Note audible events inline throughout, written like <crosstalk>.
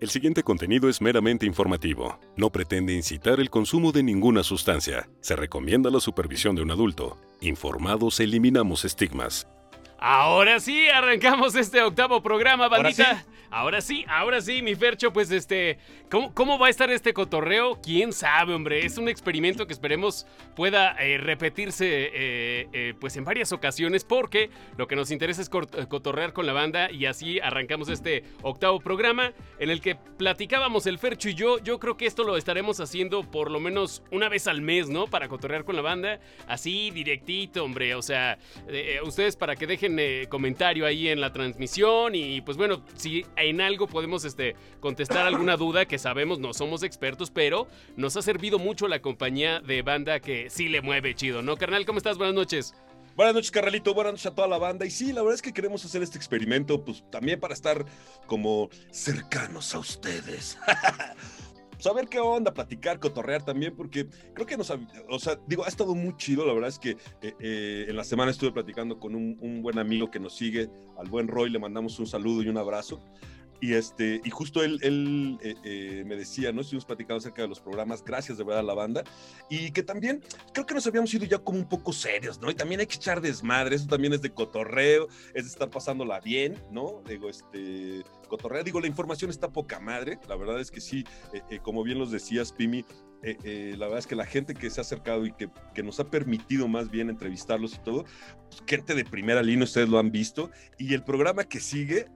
El siguiente contenido es meramente informativo. No pretende incitar el consumo de ninguna sustancia. Se recomienda la supervisión de un adulto. Informados eliminamos estigmas. Ahora sí, arrancamos este octavo programa, bandita. Ahora sí, ahora sí, mi Fercho, pues este, ¿cómo, ¿cómo, va a estar este cotorreo? ¿Quién sabe, hombre? Es un experimento que esperemos pueda eh, repetirse eh, eh, pues en varias ocasiones porque lo que nos interesa es cotorrear con la banda y así arrancamos este octavo programa en el que platicábamos el Fercho y yo. Yo creo que esto lo estaremos haciendo por lo menos una vez al mes, ¿no? Para cotorrear con la banda, así directito, hombre. O sea, ustedes para que dejen comentario ahí en la transmisión y pues bueno, si en algo podemos este, contestar alguna <laughs> duda que sabemos no somos expertos, pero nos ha servido mucho la compañía de banda que sí le mueve chido, ¿no? Carnal, ¿cómo estás? Buenas noches. Buenas noches, Carralito. Buenas noches a toda la banda. Y sí, la verdad es que queremos hacer este experimento, pues también para estar como cercanos a ustedes. <laughs> saber qué onda, platicar, cotorrear también, porque creo que nos, o sea, digo, ha estado muy chido, la verdad es que eh, eh, en la semana estuve platicando con un, buen amigo que nos sigue, al buen Roy, le mandamos un saludo y un abrazo. Y, este, y justo él, eh, eh, me decía, ¿no? Estuvimos platicando acerca de los programas, gracias de verdad a la banda, y que también creo que nos habíamos ido ya como un poco serios, ¿no? Y también hay que echar desmadre, eso también es de cotorreo, es de estar pasándola bien, ¿no? Digo, este, cotorreo, digo, la información está poca madre, la verdad es que sí, eh, como bien los decías, Pimi, la verdad es que la gente que se ha acercado y que, que, nos ha permitido más bien entrevistarlos y todo, pues, gente de primera línea, ustedes lo han visto, y el programa que sigue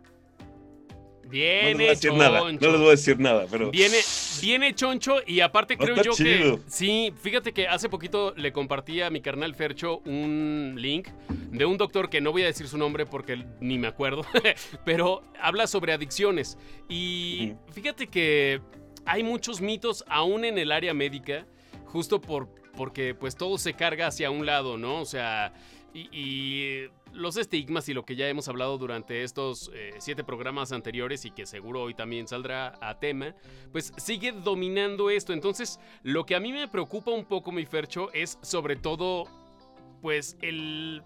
Viene no choncho. Nada, no les voy a decir nada, pero. Viene, viene choncho y aparte creo yo que. Sí, fíjate que hace poquito le compartí a mi carnal Fercho un link de un doctor que no voy a decir su nombre porque ni me acuerdo, <laughs> pero habla sobre adicciones. Y fíjate que hay muchos mitos aún en el área médica, justo por, porque pues todo se carga hacia un lado, ¿no? O sea, y los estigmas y lo que ya hemos hablado durante estos eh, siete programas anteriores y que seguro hoy también saldrá a tema, pues sigue dominando esto. Entonces, lo que a mí me preocupa un poco, mi Fercho, es sobre todo, pues, el...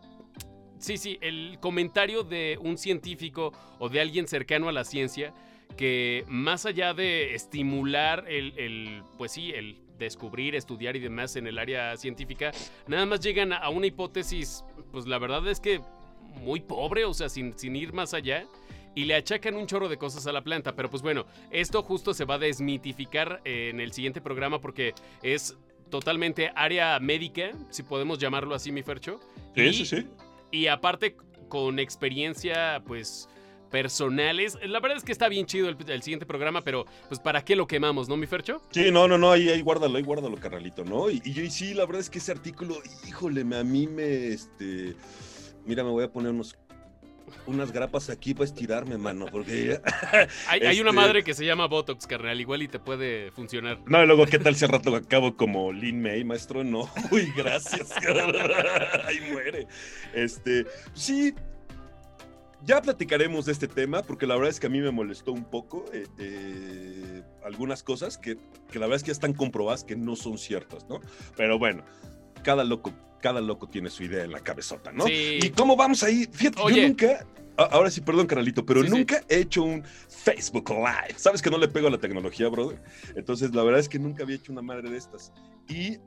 Sí, sí, el comentario de un científico o de alguien cercano a la ciencia que más allá de estimular el, el pues sí, el descubrir, estudiar y demás en el área científica, nada más llegan a una hipótesis, pues la verdad es que muy pobre, o sea, sin, sin ir más allá y le achacan un chorro de cosas a la planta. Pero pues bueno, esto justo se va a desmitificar en el siguiente programa porque es totalmente área médica, si podemos llamarlo así, mi Fercho. Sí, sí, sí. Y aparte con experiencia, pues personales. La verdad es que está bien chido el, siguiente programa, pero pues ¿para qué lo quemamos, no, mi Fercho? Sí, no, no, no, ahí, ahí guárdalo, ahí guárdalo, carnalito, ¿no? Y, yo, y sí, la verdad es que ese artículo, híjole, a mí me, este Mira, me voy a poner unos unas grapas aquí para estirarme, mano, porque <laughs> hay, una este madre que se llama Botox, carnal, igual y te puede funcionar. No, luego, ¿qué tal si al <laughs> rato acabo como Lin May, maestro? No, <laughs> uy, gracias. Ahí muere. Este, sí, ya platicaremos de este tema, porque la verdad es que a mí me molestó un poco eh, eh, algunas cosas que, que la verdad es que ya están comprobadas que no son ciertas, ¿no? Pero bueno, cada loco cada loco tiene su idea en la cabezota, ¿no? Sí. ¿Y cómo vamos ahí? Fíjate, yo nunca, ahora sí, perdón, canalito, pero nunca he hecho un Facebook Live. Sabes que no le pego a la tecnología, brother. Entonces, la verdad es que nunca había hecho una madre de estas. Y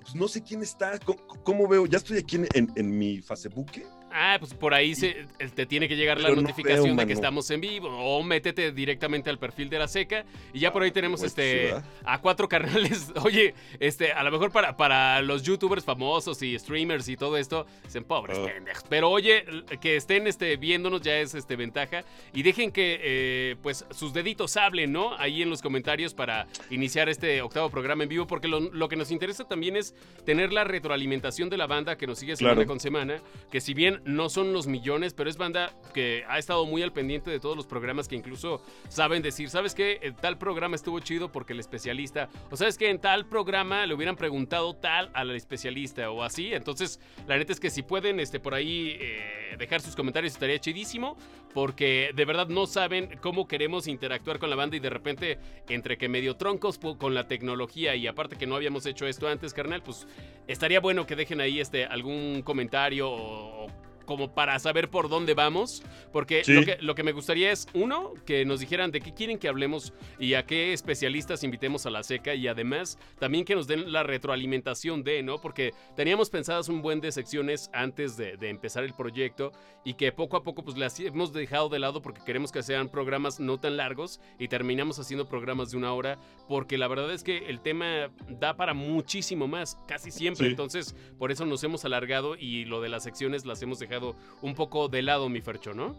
pues no sé quién está, cómo, veo, ya estoy aquí en, en mi Facebook Ah, pues por ahí se, te tiene que llegar la notificación de que estamos en vivo. O métete directamente al perfil de la seca. Y ya por ahí tenemos pues, este a cuatro <laughs> canales. Oye, este, a lo mejor para, para los youtubers famosos y streamers y todo esto, dicen pobres ah. pendejos. Pero oye, que estén este, viéndonos ya es este ventaja. Y dejen que eh, pues sus deditos hablen, ¿no? Ahí en los comentarios para iniciar este octavo programa en vivo. Porque lo, que nos interesa también es tener la retroalimentación de la banda que nos sigue semana con semana. Que si bien no son los millones, pero es banda que ha estado muy al pendiente de todos los programas que incluso saben decir, ¿sabes qué? En tal programa estuvo chido porque el especialista, o sabes que en tal programa le hubieran preguntado tal al especialista o así. Entonces, la neta es que si pueden este, por ahí eh, dejar sus comentarios estaría chidísimo porque de verdad no saben cómo queremos interactuar con la banda y de repente entre que medio troncos con la tecnología y aparte que no habíamos hecho esto antes, carnal, pues estaría bueno que dejen ahí este, algún comentario o como para saber por dónde vamos, porque lo, que, lo que me gustaría es, uno, que nos dijeran de qué quieren que hablemos y a qué especialistas invitemos a la seca y además también que nos den la retroalimentación de, ¿no? Porque teníamos pensadas un buen de secciones antes de, de empezar el proyecto y que poco a poco pues las hemos dejado de lado porque queremos que sean programas no tan largos y terminamos haciendo programas de una hora porque la verdad es que el tema da para muchísimo más, casi siempre, entonces por eso nos hemos alargado y lo de las secciones las hemos dejado un poco de lado, mi Fercho, ¿no?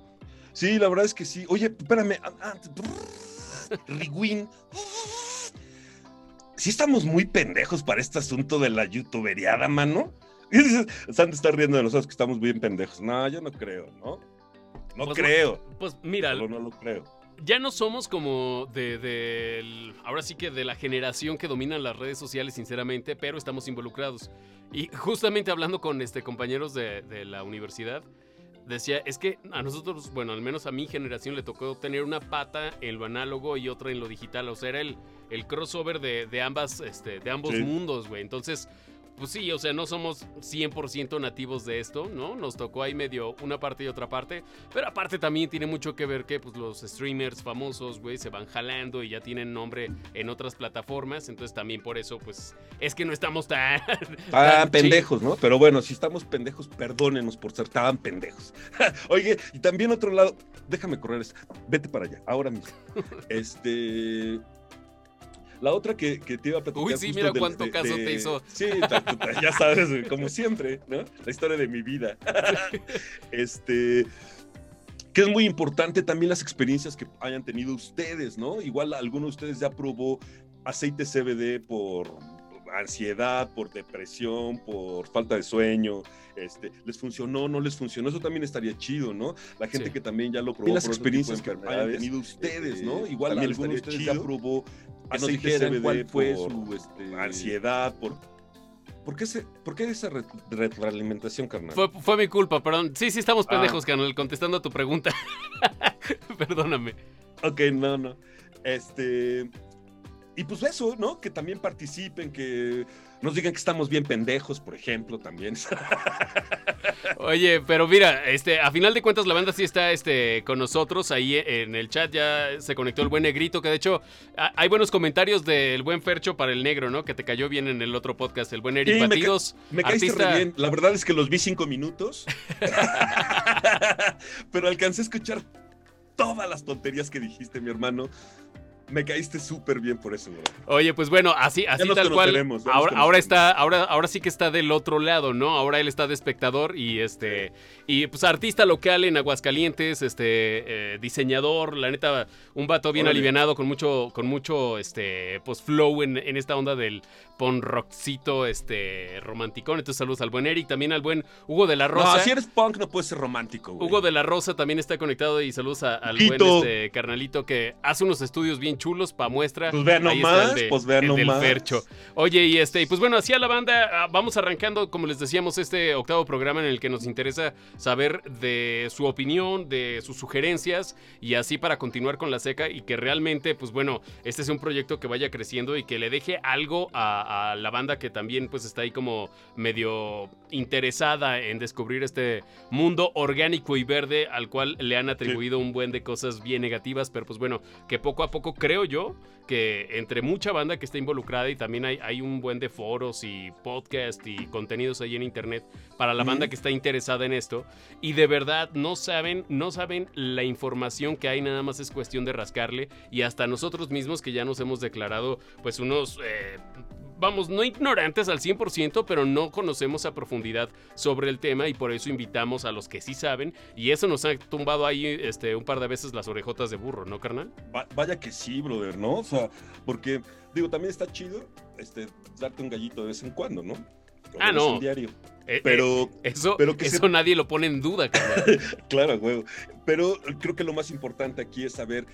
Sí, la verdad es que sí. Oye, espérame. Rigwin. Sí estamos muy pendejos para este asunto de la youtuberiada, mano. <laughs> Santo está riendo de nosotros que estamos bien pendejos. No, yo no creo, ¿no? No pues creo. Pues mira. no lo creo. Ya no somos como de, ahora sí que de la generación que domina las redes sociales, sinceramente, pero estamos involucrados. Y justamente hablando con este, compañeros de, la universidad, decía, es que a nosotros, bueno, al menos a mi generación le tocó tener una pata en lo análogo y otra en lo digital. O sea, era el, el crossover de, ambas, este, de ambos mundos, güey. Entonces, pues sí, o sea, no somos 100% nativos de esto, ¿no? Nos tocó ahí medio una parte y otra parte, pero aparte también tiene mucho que ver que pues los streamers famosos, güey, se van jalando y ya tienen nombre en otras plataformas, entonces también por eso pues es que no estamos tan... <laughs> tan pendejos, ¿no? Pero bueno, si estamos pendejos, perdónenos por ser tan pendejos. <laughs> Oye, y también otro lado, déjame correr, vete para allá, ahora mismo. <laughs> este... La otra que, que te iba a platicar. Uy, sí, mira cuánto caso te hizo. Sí, ya sabes, como siempre, ¿no? La historia de mi vida. <laughs> este que es muy importante también las experiencias que hayan tenido ustedes, ¿no? Igual alguno de ustedes ya probó aceite CBD por ansiedad, por depresión, por falta de sueño, este, les funcionó, no les funcionó, eso también estaría chido, ¿no? La gente que también ya lo probó. Y las experiencias que hayan tenido ustedes, ¿no? Este, Igual alguno de ustedes ya probó aceite CBD cuál fue su este, ansiedad, por ¿Por qué, ¿Por qué, esa retroalimentación, carnal? Fue, mi culpa, perdón. Sí, sí, estamos ah. pendejos, carnal, contestando a tu pregunta. <laughs> Perdóname. Ok, no, no. Este. Y pues eso, ¿no? Que también participen, que nos digan que estamos bien pendejos, por ejemplo, también. <laughs> Oye, pero mira, este, a final de cuentas la banda sí está este, con nosotros. Ahí en el chat ya se conectó el buen negrito, que de hecho hay buenos comentarios del buen Fercho para el negro, ¿no? Que te cayó bien en el otro podcast, el buen Eric Batidos. Me, caíste bien. La verdad es que los vi cinco minutos. <laughs> pero alcancé a escuchar todas las tonterías que dijiste, mi hermano. Me caíste súper bien por eso, Oye, pues bueno, así, así tal cual. Ahora, ahora está, ahora, ahora sí que está del otro lado, ¿no? Ahora él está de espectador y este. Y pues artista local en Aguascalientes, este, eh, diseñador, la neta, un vato bien alivianado, con mucho, con mucho, este, pues flow en, en esta onda del pon rockcito, este, romanticón. Entonces saludos al buen Eric, también al buen Hugo de la Rosa. No, si eres punk no puedes ser romántico, güey. Hugo de la Rosa también está conectado y saludos al buen este, carnalito que hace unos estudios bien chulos para muestra. Pues vean nomás, pues vean nomás. Oye, y este, y pues bueno, así a la banda, ah, vamos arrancando, como les decíamos, este octavo programa en el que nos interesa saber de su opinión, de sus sugerencias, y así para continuar con la seca y que realmente, pues bueno, este es un proyecto que vaya creciendo y que le deje algo a, la banda que también pues está ahí como medio interesada en descubrir este mundo orgánico y verde al cual le han atribuido un buen de cosas bien negativas, pero pues bueno, que poco a poco creo yo que entre mucha banda que está involucrada y también hay, hay un buen de foros y podcast y contenidos ahí en internet para la banda que está interesada en esto y de verdad no saben, no saben la información que hay, nada más es cuestión de rascarle y hasta nosotros mismos que ya nos hemos declarado pues unos eh, vamos, no ignorantes al 100%, pero no conocemos a profundidad sobre el tema y por eso invitamos a los que sí saben. Y eso nos ha tumbado ahí este, un par de veces las orejotas de burro, ¿no, carnal? vaya que sí, brother, ¿no? O sea, porque, digo, también está chido este, darte un gallito de vez en cuando, ¿no? ah, no. Diario. Eh, pero, eh, eso, pero que eso nadie lo pone en duda, <laughs> claro, güey. Pero creo que lo más importante aquí es saber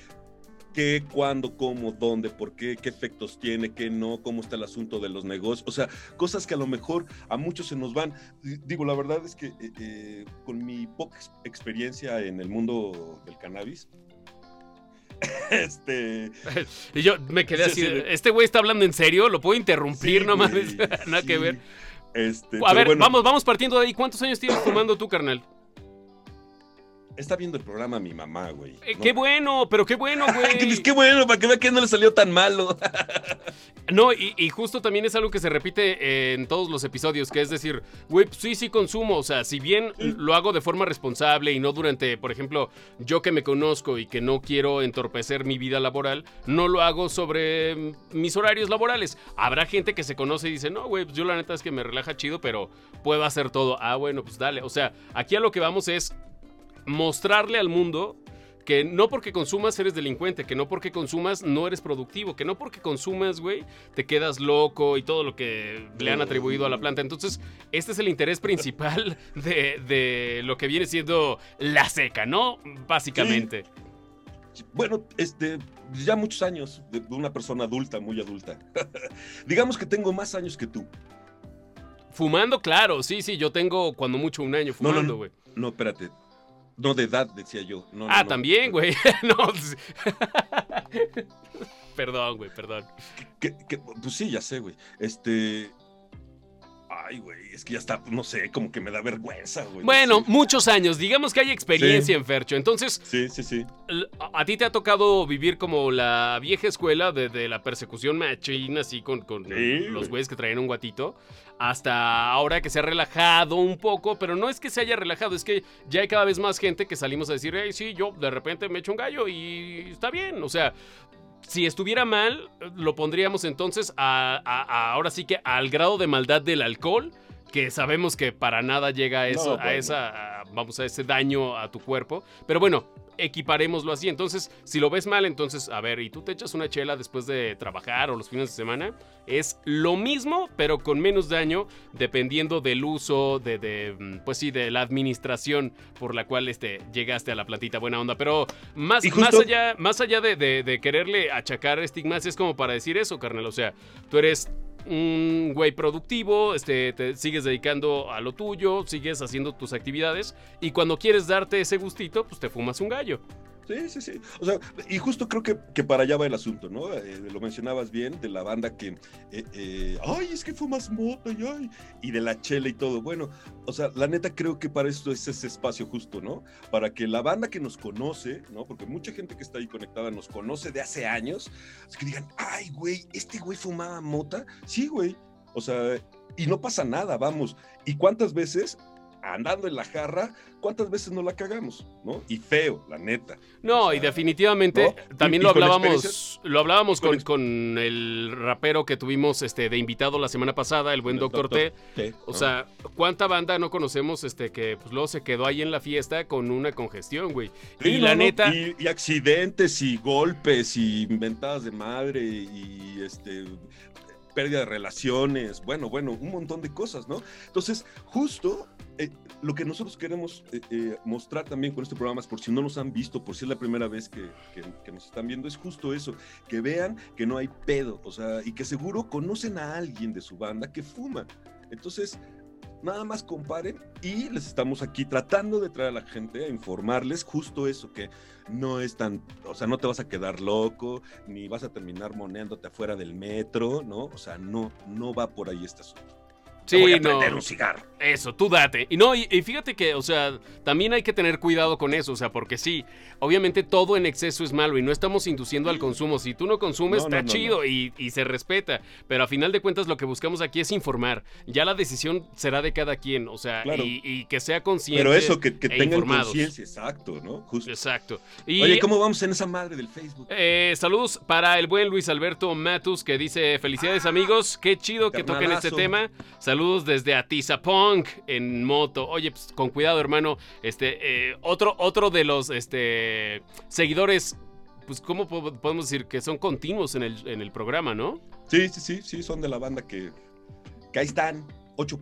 qué, cuándo, cómo, dónde, por qué, qué efectos tiene, qué no, cómo está el asunto de los negocios. O sea, cosas que a lo mejor a muchos se nos van. Digo, la verdad es que eh, con mi poca experiencia en el mundo del cannabis, <laughs> este. <laughs> Y yo me quedé así. Este güey está hablando en serio, lo puedo interrumpir nomás. <laughs> Nada que ver. Este, a ver, vamos, vamos partiendo de ahí. ¿Cuántos años tienes fumando tú, carnal? Está viendo el programa mi mamá, güey. Eh, qué bueno, pero qué bueno, <laughs> güey. qué bueno, para que vea que no le salió tan malo. <laughs> no, y, justo también es algo que se repite en todos los episodios, que es decir, güey, pues sí, sí consumo. O sea, si bien lo hago de forma responsable y no durante, por ejemplo, yo que me conozco y que no quiero entorpecer mi vida laboral, no lo hago sobre mis horarios laborales. Habrá gente que se conoce y dice, no, güey, pues yo la neta es que me relaja chido, pero puedo hacer todo. Ah, bueno, pues dale. O sea, aquí a lo que vamos es mostrarle al mundo que no porque consumas eres delincuente, que no porque consumas no eres productivo, que no porque consumas, güey, te quedas loco y todo lo que le han atribuido a la planta. Entonces, este es el interés principal <laughs> de, lo que viene siendo la seca, ¿no? Básicamente. Bueno, este, ya muchos años de una persona adulta, muy adulta. <laughs> Digamos que tengo más años que tú. Fumando, claro, sí, sí, yo tengo cuando mucho un año fumando, güey. No, no, no, espérate, no, de edad, decía yo. ah, también, güey. <laughs> no. Pues, <laughs> perdón, güey, perdón. pues sí, ya sé, güey. Este. Ay, güey, es que ya está, no sé, como que me da vergüenza, güey. Bueno, muchos años, digamos que hay experiencia en Fercho, entonces... Sí, sí, sí. A, ti te ha tocado vivir como la vieja escuela de, la persecución machina, así con, con los güeyes que traían un guatito hasta ahora que se ha relajado un poco, pero no es que se haya relajado, es que ya hay cada vez más gente que salimos a decir, hey, sí, yo de repente me echo un gallo y está bien, o sea, si estuviera mal, lo pondríamos entonces ahora sí que al grado de maldad del alcohol, que sabemos que para nada llega a eso, a esa, vamos a ese daño a tu cuerpo. Pero bueno, equiparémoslo así. Entonces, si lo ves mal, entonces, a ver, y tú te echas una chela después de trabajar o los fines de semana, es lo mismo, pero con menos daño, dependiendo del uso, de, mm, pues sí, de la administración por la cual este, llegaste a la plantita buena onda. Pero más, más allá, más allá de, de quererle achacar estigmas, es como para decir eso, carnal. O sea, tú eres un güey productivo, este, te sigues dedicando a lo tuyo, sigues haciendo tus actividades y cuando quieres darte ese gustito, pues te fumas un gallo. Sí, sí, sí. O sea, y justo creo que, que para allá va el asunto, ¿no? Eh, lo mencionabas bien, de la banda que, eh, eh, ay, es que fumas mota y ay, y de la chela y todo. Bueno, o sea, la neta creo que para esto es ese espacio justo, ¿no? Para que la banda que nos conoce, ¿no? Porque mucha gente que está ahí conectada nos conoce de hace años, es que digan, ay, güey, este güey fumaba mota. Sí, güey. O sea, y no pasa nada, vamos. ¿Y cuántas veces andando en la jarra, ¿cuántas veces no la cagamos? ¿No? Y feo, la neta. No, y definitivamente también lo, hablábamos, lo hablábamos con, el rapero que tuvimos este, de invitado la semana pasada, el buen Doctor, T. O sea, ¿cuánta banda no conocemos este, que pues, luego se quedó ahí en la fiesta con una congestión, güey? y la neta. Y, y, accidentes y golpes y inventadas de madre y este pérdida de relaciones, bueno, bueno, un montón de cosas, ¿no? Entonces, justo eh, lo que nosotros queremos eh, eh, mostrar también con este programa, es por si no nos han visto, por si es la primera vez que, que, nos están viendo, es justo eso, que vean que no hay pedo, o sea, y que seguro conocen a alguien de su banda que fuma. Entonces, nada más comparen y les estamos aquí tratando de traer a la gente a informarles justo eso, que no es tan, o sea, no te vas a quedar loco, ni vas a terminar moneándote afuera del metro, ¿no? O sea, no, no va por ahí este asunto. Sí, voy a prender un cigarro. Eso, tú date. Y no, y, fíjate que, o sea, también hay que tener cuidado con eso, o sea, porque sí, obviamente todo en exceso es malo y no estamos induciendo al consumo. Si tú no consumes, está chido y, se respeta. Pero a final de cuentas, lo que buscamos aquí es informar. Ya la decisión será de cada quien, o sea, y, que sea consciente. Pero eso, que, que e tengan conciencia, exacto, ¿no? Justo. Exacto. Oye, ¿cómo vamos en esa madre del Facebook? Eh, saludos para el buen Luis Alberto Matus que dice: Felicidades, amigos. Qué chido que toquen este tema. Saludos desde En moto. Oye, pues, con cuidado, hermano. Este, eh, otro, otro de los este, seguidores, pues, ¿cómo podemos decir? Que son continuos en el, en el programa, ¿no? Sí, sí, sí, sí, son de la banda que, que ahí están, 8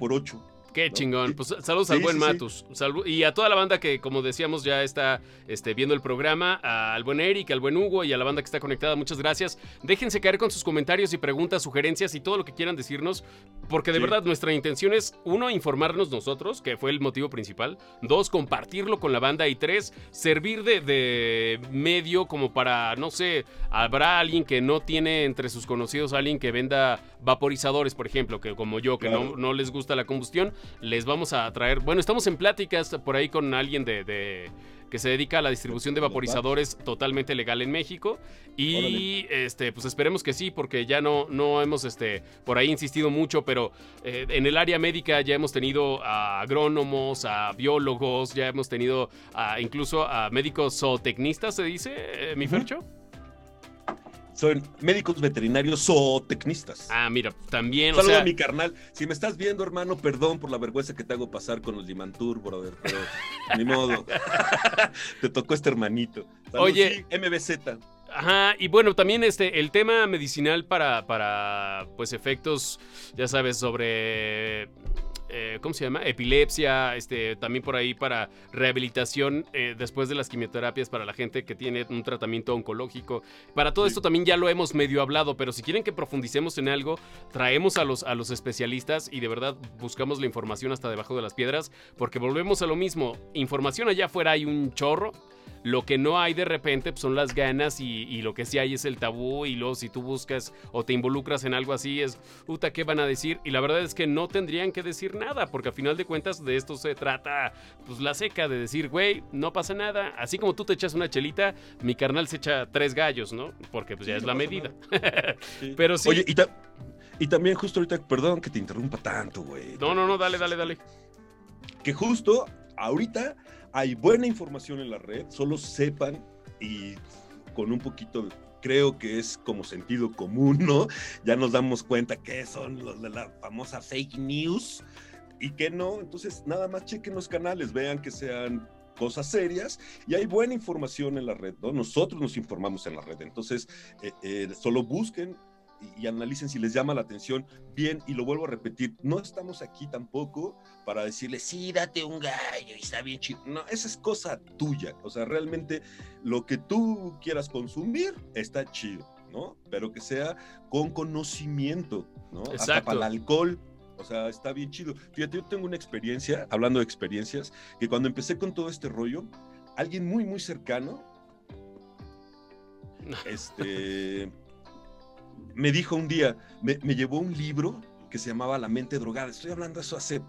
por 8 Qué chingón. Pues saludos al buen Matus. y a toda la banda que, como decíamos, ya está este, viendo el programa. Al buen Eric, al buen Hugo y a la banda que está conectada. Muchas gracias. Déjense caer con sus comentarios y preguntas, sugerencias y todo lo que quieran decirnos. Porque de verdad nuestra intención es, uno, informarnos nosotros, que fue el motivo principal. Dos, compartirlo con la banda. Y tres, servir de, medio como para, no sé, habrá alguien que no tiene entre sus conocidos alguien que venda vaporizadores, por ejemplo, que como yo, que no, no les gusta la combustión les vamos a traer. Bueno, estamos en pláticas por ahí con alguien de, que se dedica a la distribución de vaporizadores totalmente legal en México. Y este, pues esperemos que sí, porque ya no, no hemos este, por ahí insistido mucho, pero eh, en el área médica ya hemos tenido a agrónomos, a biólogos, ya hemos tenido incluso a médicos zootecnistas, se dice, eh, mi Fercho son médicos veterinarios zootecnistas. Ah, mira, también. Saludo a mi carnal. Si me estás viendo, hermano, perdón por la vergüenza que te hago pasar con los Limantur, brother, pero ni modo. <laughs> te tocó este hermanito. Oye, MBZ. Ajá, y bueno, también este, el tema medicinal para, para, pues, efectos, ya sabes, sobre eh, ¿cómo se llama? Epilepsia, este, también por ahí para rehabilitación eh, después de las quimioterapias para la gente que tiene un tratamiento oncológico. Para todo esto también ya lo hemos medio hablado, pero si quieren que profundicemos en algo, traemos a los, a los especialistas y de verdad buscamos la información hasta debajo de las piedras, porque volvemos a lo mismo, información allá afuera hay un chorro lo que no hay de repente pues, son las ganas y, lo que sí hay es el tabú y luego si tú buscas o te involucras en algo así es, puta, ¿qué van a decir? Y la verdad es que no tendrían que decir nada, porque a final de cuentas de esto se trata, pues la seca de decir, güey, no pasa nada. Así como tú te echas una chelita, mi carnal se echa tres gallos, ¿no? Porque pues ya es la medida. <laughs> Pero sí. Oye, y, y también justo ahorita, perdón que te interrumpa tanto, güey. No, no, no, dale, dale, dale. Que justo ahorita hay buena información en la red, solo sepan y con un poquito creo que es como sentido común, ¿no? Ya nos damos cuenta que son los de la famosa fake news y que no, entonces nada más chequen los canales, vean que sean cosas serias y hay buena información en la red, ¿no? Nosotros nos informamos en la red, entonces eh, eh, solo busquen y, analicen si les llama la atención bien. Y lo vuelvo a repetir, no estamos aquí tampoco para decirle, sí, date un gallo y está bien chido. No, esa es cosa tuya. O sea, realmente lo que tú quieras consumir está chido, ¿no? Pero que sea con conocimiento, ¿no? Exacto. Hasta para el alcohol. O sea, está bien chido. Fíjate, yo tengo una experiencia, hablando de experiencias, que cuando empecé con todo este rollo, alguien muy, muy cercano, <laughs> este, me dijo un día, me, llevó un libro que se llamaba La mente drogada. Estoy hablando de eso hace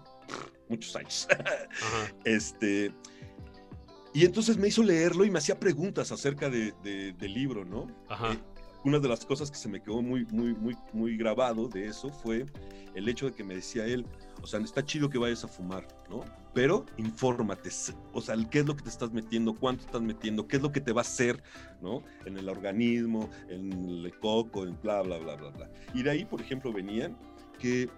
muchos años. Este, y entonces me hizo leerlo y me hacía preguntas acerca de, del libro, ¿no? Ajá. Eh, una de las cosas que se me quedó muy, muy, muy, muy grabado de eso fue el hecho de que me decía él, o sea, está chido que vayas a fumar, ¿no? Pero infórmate, o sea, qué es lo que te estás metiendo, cuánto estás metiendo, qué es lo que te va a hacer, ¿no? En el organismo, en el coco, en bla, bla, bla, bla, bla. Y de ahí, por ejemplo, venían que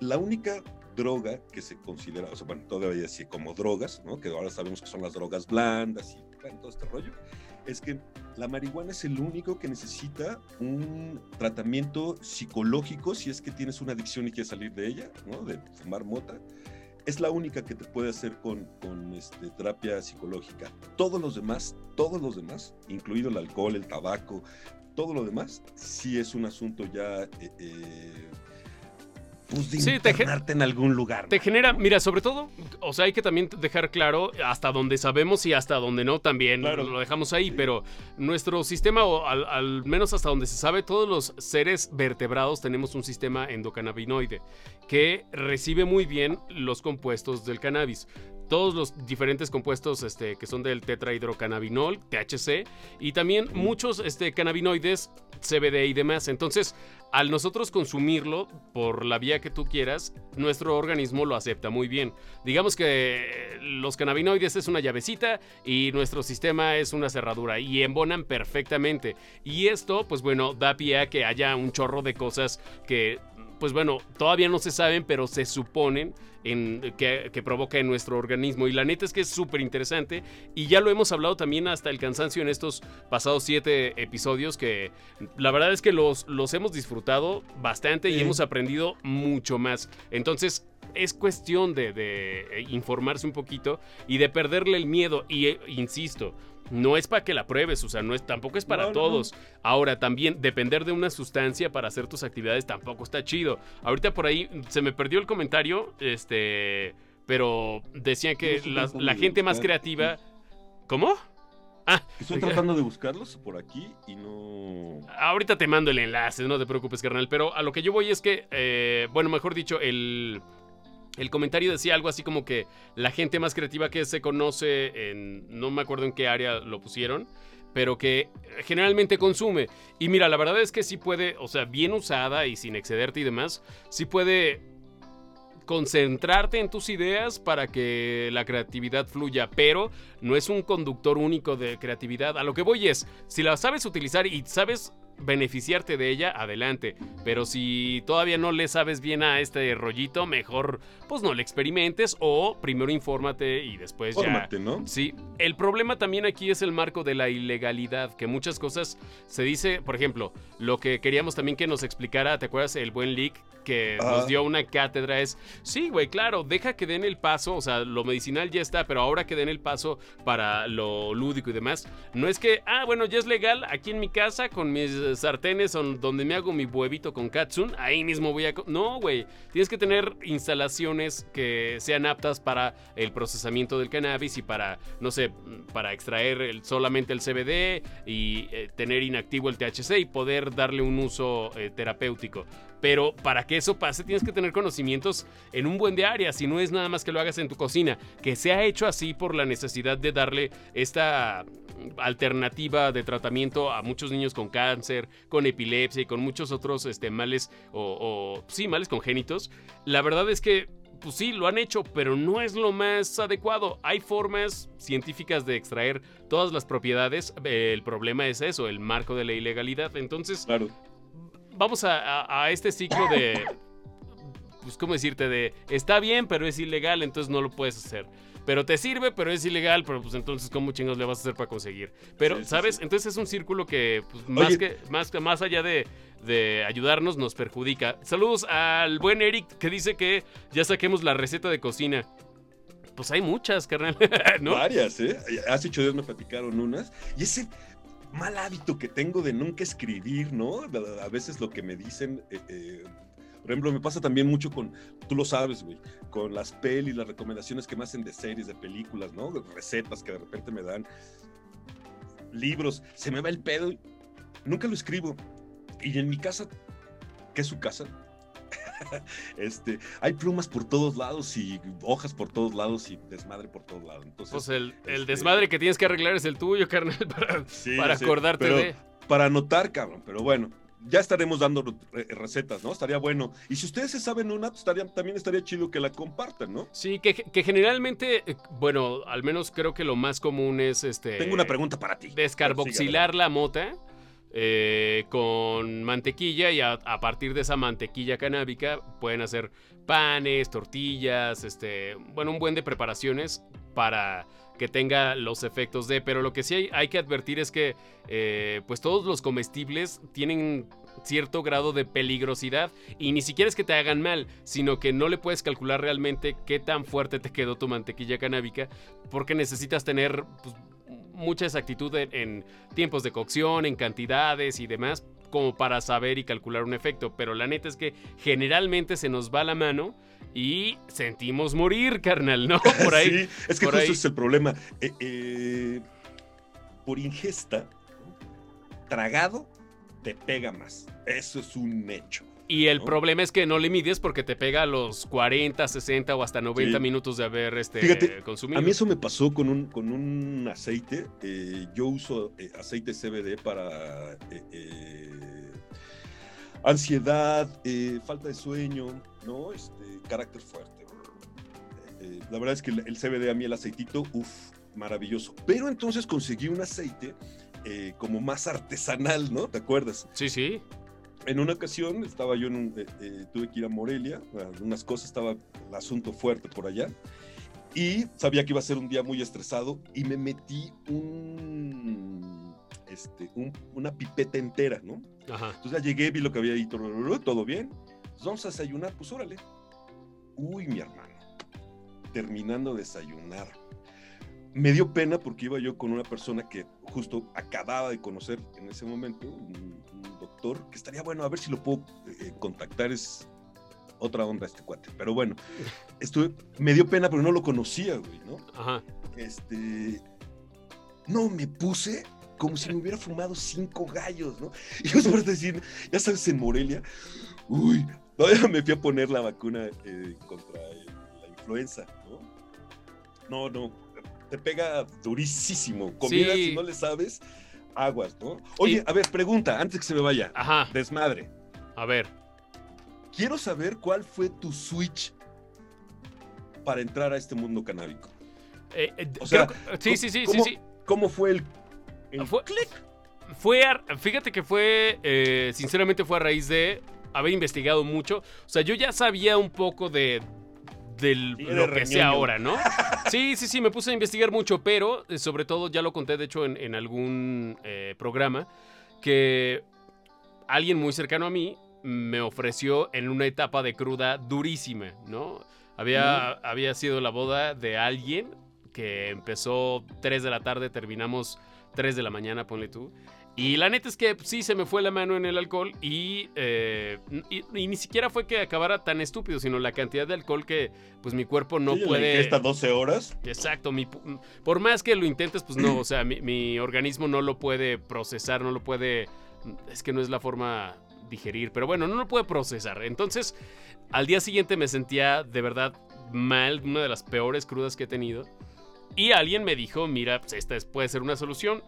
la única droga que se considera, o sea, bueno, todavía así como drogas, ¿no? Que ahora sabemos que son las drogas blandas y todo este rollo, es que la marihuana es el único que necesita un tratamiento psicológico si es que tienes una adicción y quieres salir de ella, ¿no? De fumar mota. Es la única que te puede hacer con, con este, terapia psicológica. Todos los demás, todos los demás, incluido el alcohol, el tabaco, todo lo demás, sí es un asunto ya eh, eh, pues, sí, en algún lugar. Te genera, mira, sobre todo, o sea, hay que también dejar claro hasta donde sabemos y hasta donde no también lo dejamos ahí, pero nuestro sistema, o al, menos hasta donde se sabe, todos los seres vertebrados tenemos un sistema endocannabinoide que recibe muy bien los compuestos del cannabis todos los diferentes compuestos este, que son del tetrahidrocannabinol, THC, y también muchos este, cannabinoides, CBD y demás. Entonces, al nosotros consumirlo por la vía que tú quieras, nuestro organismo lo acepta muy bien. Digamos que los cannabinoides es una llavecita y nuestro sistema es una cerradura y embonan perfectamente. Y esto, pues bueno, da pie a que haya un chorro de cosas que pues bueno, todavía no se saben, pero se suponen en, que, provoca en nuestro organismo. Y la neta es que es súper interesante. Y ya lo hemos hablado también hasta el cansancio en estos pasados siete episodios, que la verdad es que los, los hemos disfrutado bastante y hemos aprendido mucho más. Entonces, es cuestión de, de, informarse un poquito y de perderle el miedo. Y eh, insisto, no es para que la pruebes, o sea, no es, tampoco es para todos. Ahora, también depender de una sustancia para hacer tus actividades tampoco está chido. Ahorita por ahí se me perdió el comentario, este, pero decían que la, gente más creativa... ¿Cómo? Ah, estoy tratando de buscarlos por aquí y no. Ahorita te mando el enlace, no te preocupes, carnal. Pero a lo que yo voy es que, eh, bueno, mejor dicho, el, el comentario decía algo así como que la gente más creativa que se conoce en, no me acuerdo en qué área lo pusieron, pero que generalmente consume. Y mira, la verdad es que sí puede, o sea, bien usada y sin excederte y demás, sí puede concentrarte en tus ideas para que la creatividad fluya, pero no es un conductor único de creatividad. A lo que voy es, si la sabes utilizar y sabes beneficiarte de ella, adelante. Pero si todavía no le sabes bien a este rollito, mejor pues no le experimentes o primero infórmate y después Fórmate, ¿no? Sí. El problema también aquí es el marco de la ilegalidad, que muchas cosas se dice, por ejemplo, lo que queríamos también que nos explicara, ¿te acuerdas? El buen Leak que nos dio una cátedra es, sí, güey, claro, deja que den el paso, o sea, lo medicinal ya está, pero ahora que den el paso para lo lúdico y demás, no es que, ah, bueno, ya es legal aquí en mi casa con mis sartenes donde me hago mi huevito con katsun, ahí mismo voy a... No, güey, tienes que tener instalaciones que sean aptas para el procesamiento del cannabis y para, no sé, para extraer solamente el CBD y eh, tener inactivo el THC y poder darle un uso eh, terapéutico. Pero para que eso pase tienes que tener conocimientos en un buen de área, si no es nada más que lo hagas en tu cocina, que se ha hecho así por la necesidad de darle esta alternativa de tratamiento a muchos niños con cáncer, con epilepsia y con muchos otros este, males o, sí, males congénitos. La verdad es que pues sí, lo han hecho, pero no es lo más adecuado. Hay formas científicas de extraer todas las propiedades. El problema es eso, el marco de la ilegalidad. Entonces, claro vamos a, este ciclo de, pues, ¿cómo decirte? De, está bien, pero es ilegal, entonces no lo puedes hacer. Pero te sirve, pero es ilegal, pero pues entonces, ¿cómo chingos le vas a hacer para conseguir? Pero, ¿sabes? Entonces es un círculo que, pues, más, que, más, más allá de, de ayudarnos, nos perjudica. Saludos al buen Eric que dice que ya saquemos la receta de cocina. Pues hay muchas, carnal. <laughs> ¿no? Varias, ¿eh? Hace ocho días me platicaron unas. Y ese mal hábito que tengo de nunca escribir, ¿no? A veces lo que me dicen, eh, eh, por ejemplo, me pasa también mucho con, tú lo sabes, güey, con las pelis, las recomendaciones que me hacen de series, de películas, ¿no? Recetas que de repente me dan, libros, se me va el pedo, nunca lo escribo. Y en mi casa, ¿qué es su casa? <laughs> este, hay plumas por todos lados y hojas por todos lados y desmadre por todos lados. Entonces, pues el, este desmadre que tienes que arreglar es el tuyo, <laughs> carnal, para, acordarte de. Para anotar, cabrón, pero bueno. Ya estaremos dando recetas, ¿no? Estaría bueno. Y si ustedes se saben una, pues también estaría chido que la compartan, ¿no? Sí, que, que, generalmente, eh, bueno, al menos creo que lo más común es este. Tengo una pregunta para ti. Descarboxilar la mota eh, con mantequilla y a, partir de esa mantequilla canábica pueden hacer panes, tortillas, este, bueno, un buen de preparaciones para que tenga los efectos de, pero lo que sí hay, que advertir es que eh, pues todos los comestibles tienen cierto grado de peligrosidad y ni siquiera es que te hagan mal, sino que no le puedes calcular realmente qué tan fuerte te quedó tu mantequilla canábica porque necesitas tener pues, mucha exactitud en, tiempos de cocción, en cantidades y demás, como para saber y calcular un efecto. Pero la neta es que generalmente se nos va la mano y sentimos morir, carnal, ¿no? <laughs> Por ahí. sí, es que justo es el problema. Eh, eh, por ingesta, tragado, te pega más. Eso es un hecho. Y el problema es que no le mides porque te pega a los 40, 60 o hasta 90 minutos de haber este, consumido. A mí eso me pasó con un, con un aceite. Eh, yo uso eh, aceite CBD para eh, ansiedad, falta de sueño, ¿no? Este, carácter fuerte. la verdad es que el, CBD a mí, el aceitito, uff, maravilloso. Pero entonces conseguí un aceite como más artesanal, ¿no? ¿Te acuerdas? Sí, sí en una ocasión estaba yo en un, eh, eh, tuve que ir a Morelia, algunas cosas, estaba el asunto fuerte por allá, y sabía que iba a ser un día muy estresado y me metí un, este, una pipeta entera, ¿no? Entonces ya llegué, vi lo que había ahí, todo, bien, pues vamos a desayunar, pues órale. Uy, mi hermano, terminando de desayunar, me dio pena porque iba yo con una persona que justo acababa de conocer en ese momento, un, doctor, que estaría bueno, a ver si lo puedo eh, contactar, es otra onda este cuate. Pero bueno, estuve, me dio pena, pero no lo conocía, güey, ¿no? Ajá. Este, no, me puse como si me hubiera fumado cinco gallos, ¿no? <laughs> Y yo sobre decir, ya sabes, en Morelia, uy, todavía me fui a poner la vacuna eh, contra influenza, ¿no? No, no, te pega durísimo. Comida, si no le sabes, aguas, ¿no? Oye, a ver, pregunta, antes que se me vaya. Ajá. Desmadre. A ver. Quiero saber cuál fue tu switch para entrar a este mundo canábico. Eh, eh, o sea, sí, sí, sí, sí, sí. ¿Cómo fue el, fue, click? Fue, fíjate que fue, eh, sinceramente fue a raíz de haber investigado mucho. O sea, yo ya sabía un poco de, lo que sea ahora, ¿no? <laughs> Sí, sí, sí, me puse a investigar mucho, pero sobre todo ya lo conté, de hecho, en, algún programa, que alguien muy cercano a mí me ofreció en una etapa de cruda durísima, ¿no? Había, había sido la boda de alguien que empezó 3 de la tarde, terminamos 3 de la mañana, ponle tú. Y la neta es que sí se me fue la mano en el alcohol y, eh, y, ni siquiera fue que acabara tan estúpido, sino la cantidad de alcohol que pues mi cuerpo no puede... Esta 12 horas. Exacto, mi, por más que lo intentes, pues no, o sea, mi, mi, organismo no lo puede procesar, no lo puede... Es que no es la forma digerir, pero bueno, no lo puede procesar. Entonces, al día siguiente me sentía de verdad mal, una de las peores crudas que he tenido. Y alguien me dijo, mira, pues, esta puede ser una solución.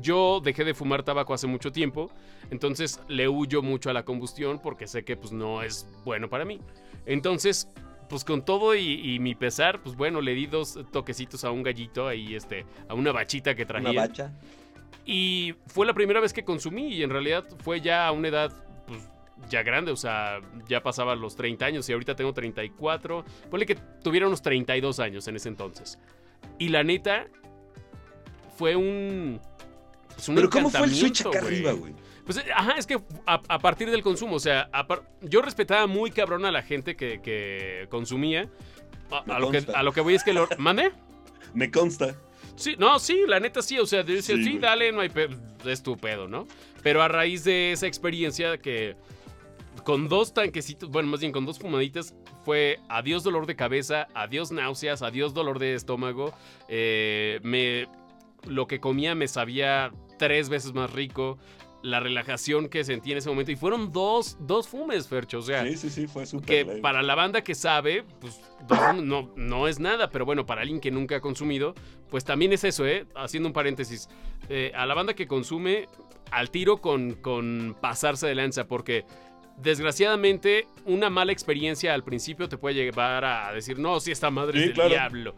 Yo dejé de fumar tabaco hace mucho tiempo, entonces le huyo mucho a la combustión porque sé que pues no es bueno para mí. Entonces, pues con todo y, mi pesar, pues bueno, le di dos toquecitos a un gallito ahí, este, a una bachita que traía. Una bacha. Y fue la primera vez que consumí y en realidad fue ya a una edad pues ya grande, o sea, ya pasaba los 30 años y ahorita tengo 34. Ponle que tuviera unos 32 años en ese entonces. Y la neta, fue un. Pues Pero ¿cómo fue el switch acá arriba, güey? Pues, ajá, es que a, partir del consumo, o sea, yo respetaba muy cabrón a la gente que, consumía. A, lo que, a, lo que, voy es que lo. ¿Mande? <laughs> Me consta. Sí, no, sí, la neta sí, o sea, decía, sí, dale, no hay pedo, es tu pedo, ¿no? Pero a raíz de esa experiencia que con dos tanquecitos, bueno, más bien con dos fumaditas, fue adiós dolor de cabeza, adiós náuseas, adiós dolor de estómago. Eh, me, lo que comía me sabía tres veces más rico. La relajación que sentí en ese momento. Y fueron dos, dos fumes, Fercho. O sea, sí, sí, sí, fue Que para la banda que sabe, pues no, no es nada. Pero bueno, para alguien que nunca ha consumido, pues también es eso, ¿eh? Haciendo un paréntesis. Eh, a la banda que consume, al tiro con, con pasarse de lanza. Porque desgraciadamente, una mala experiencia al principio te puede llevar a decir, no, si esta madre es del diablo.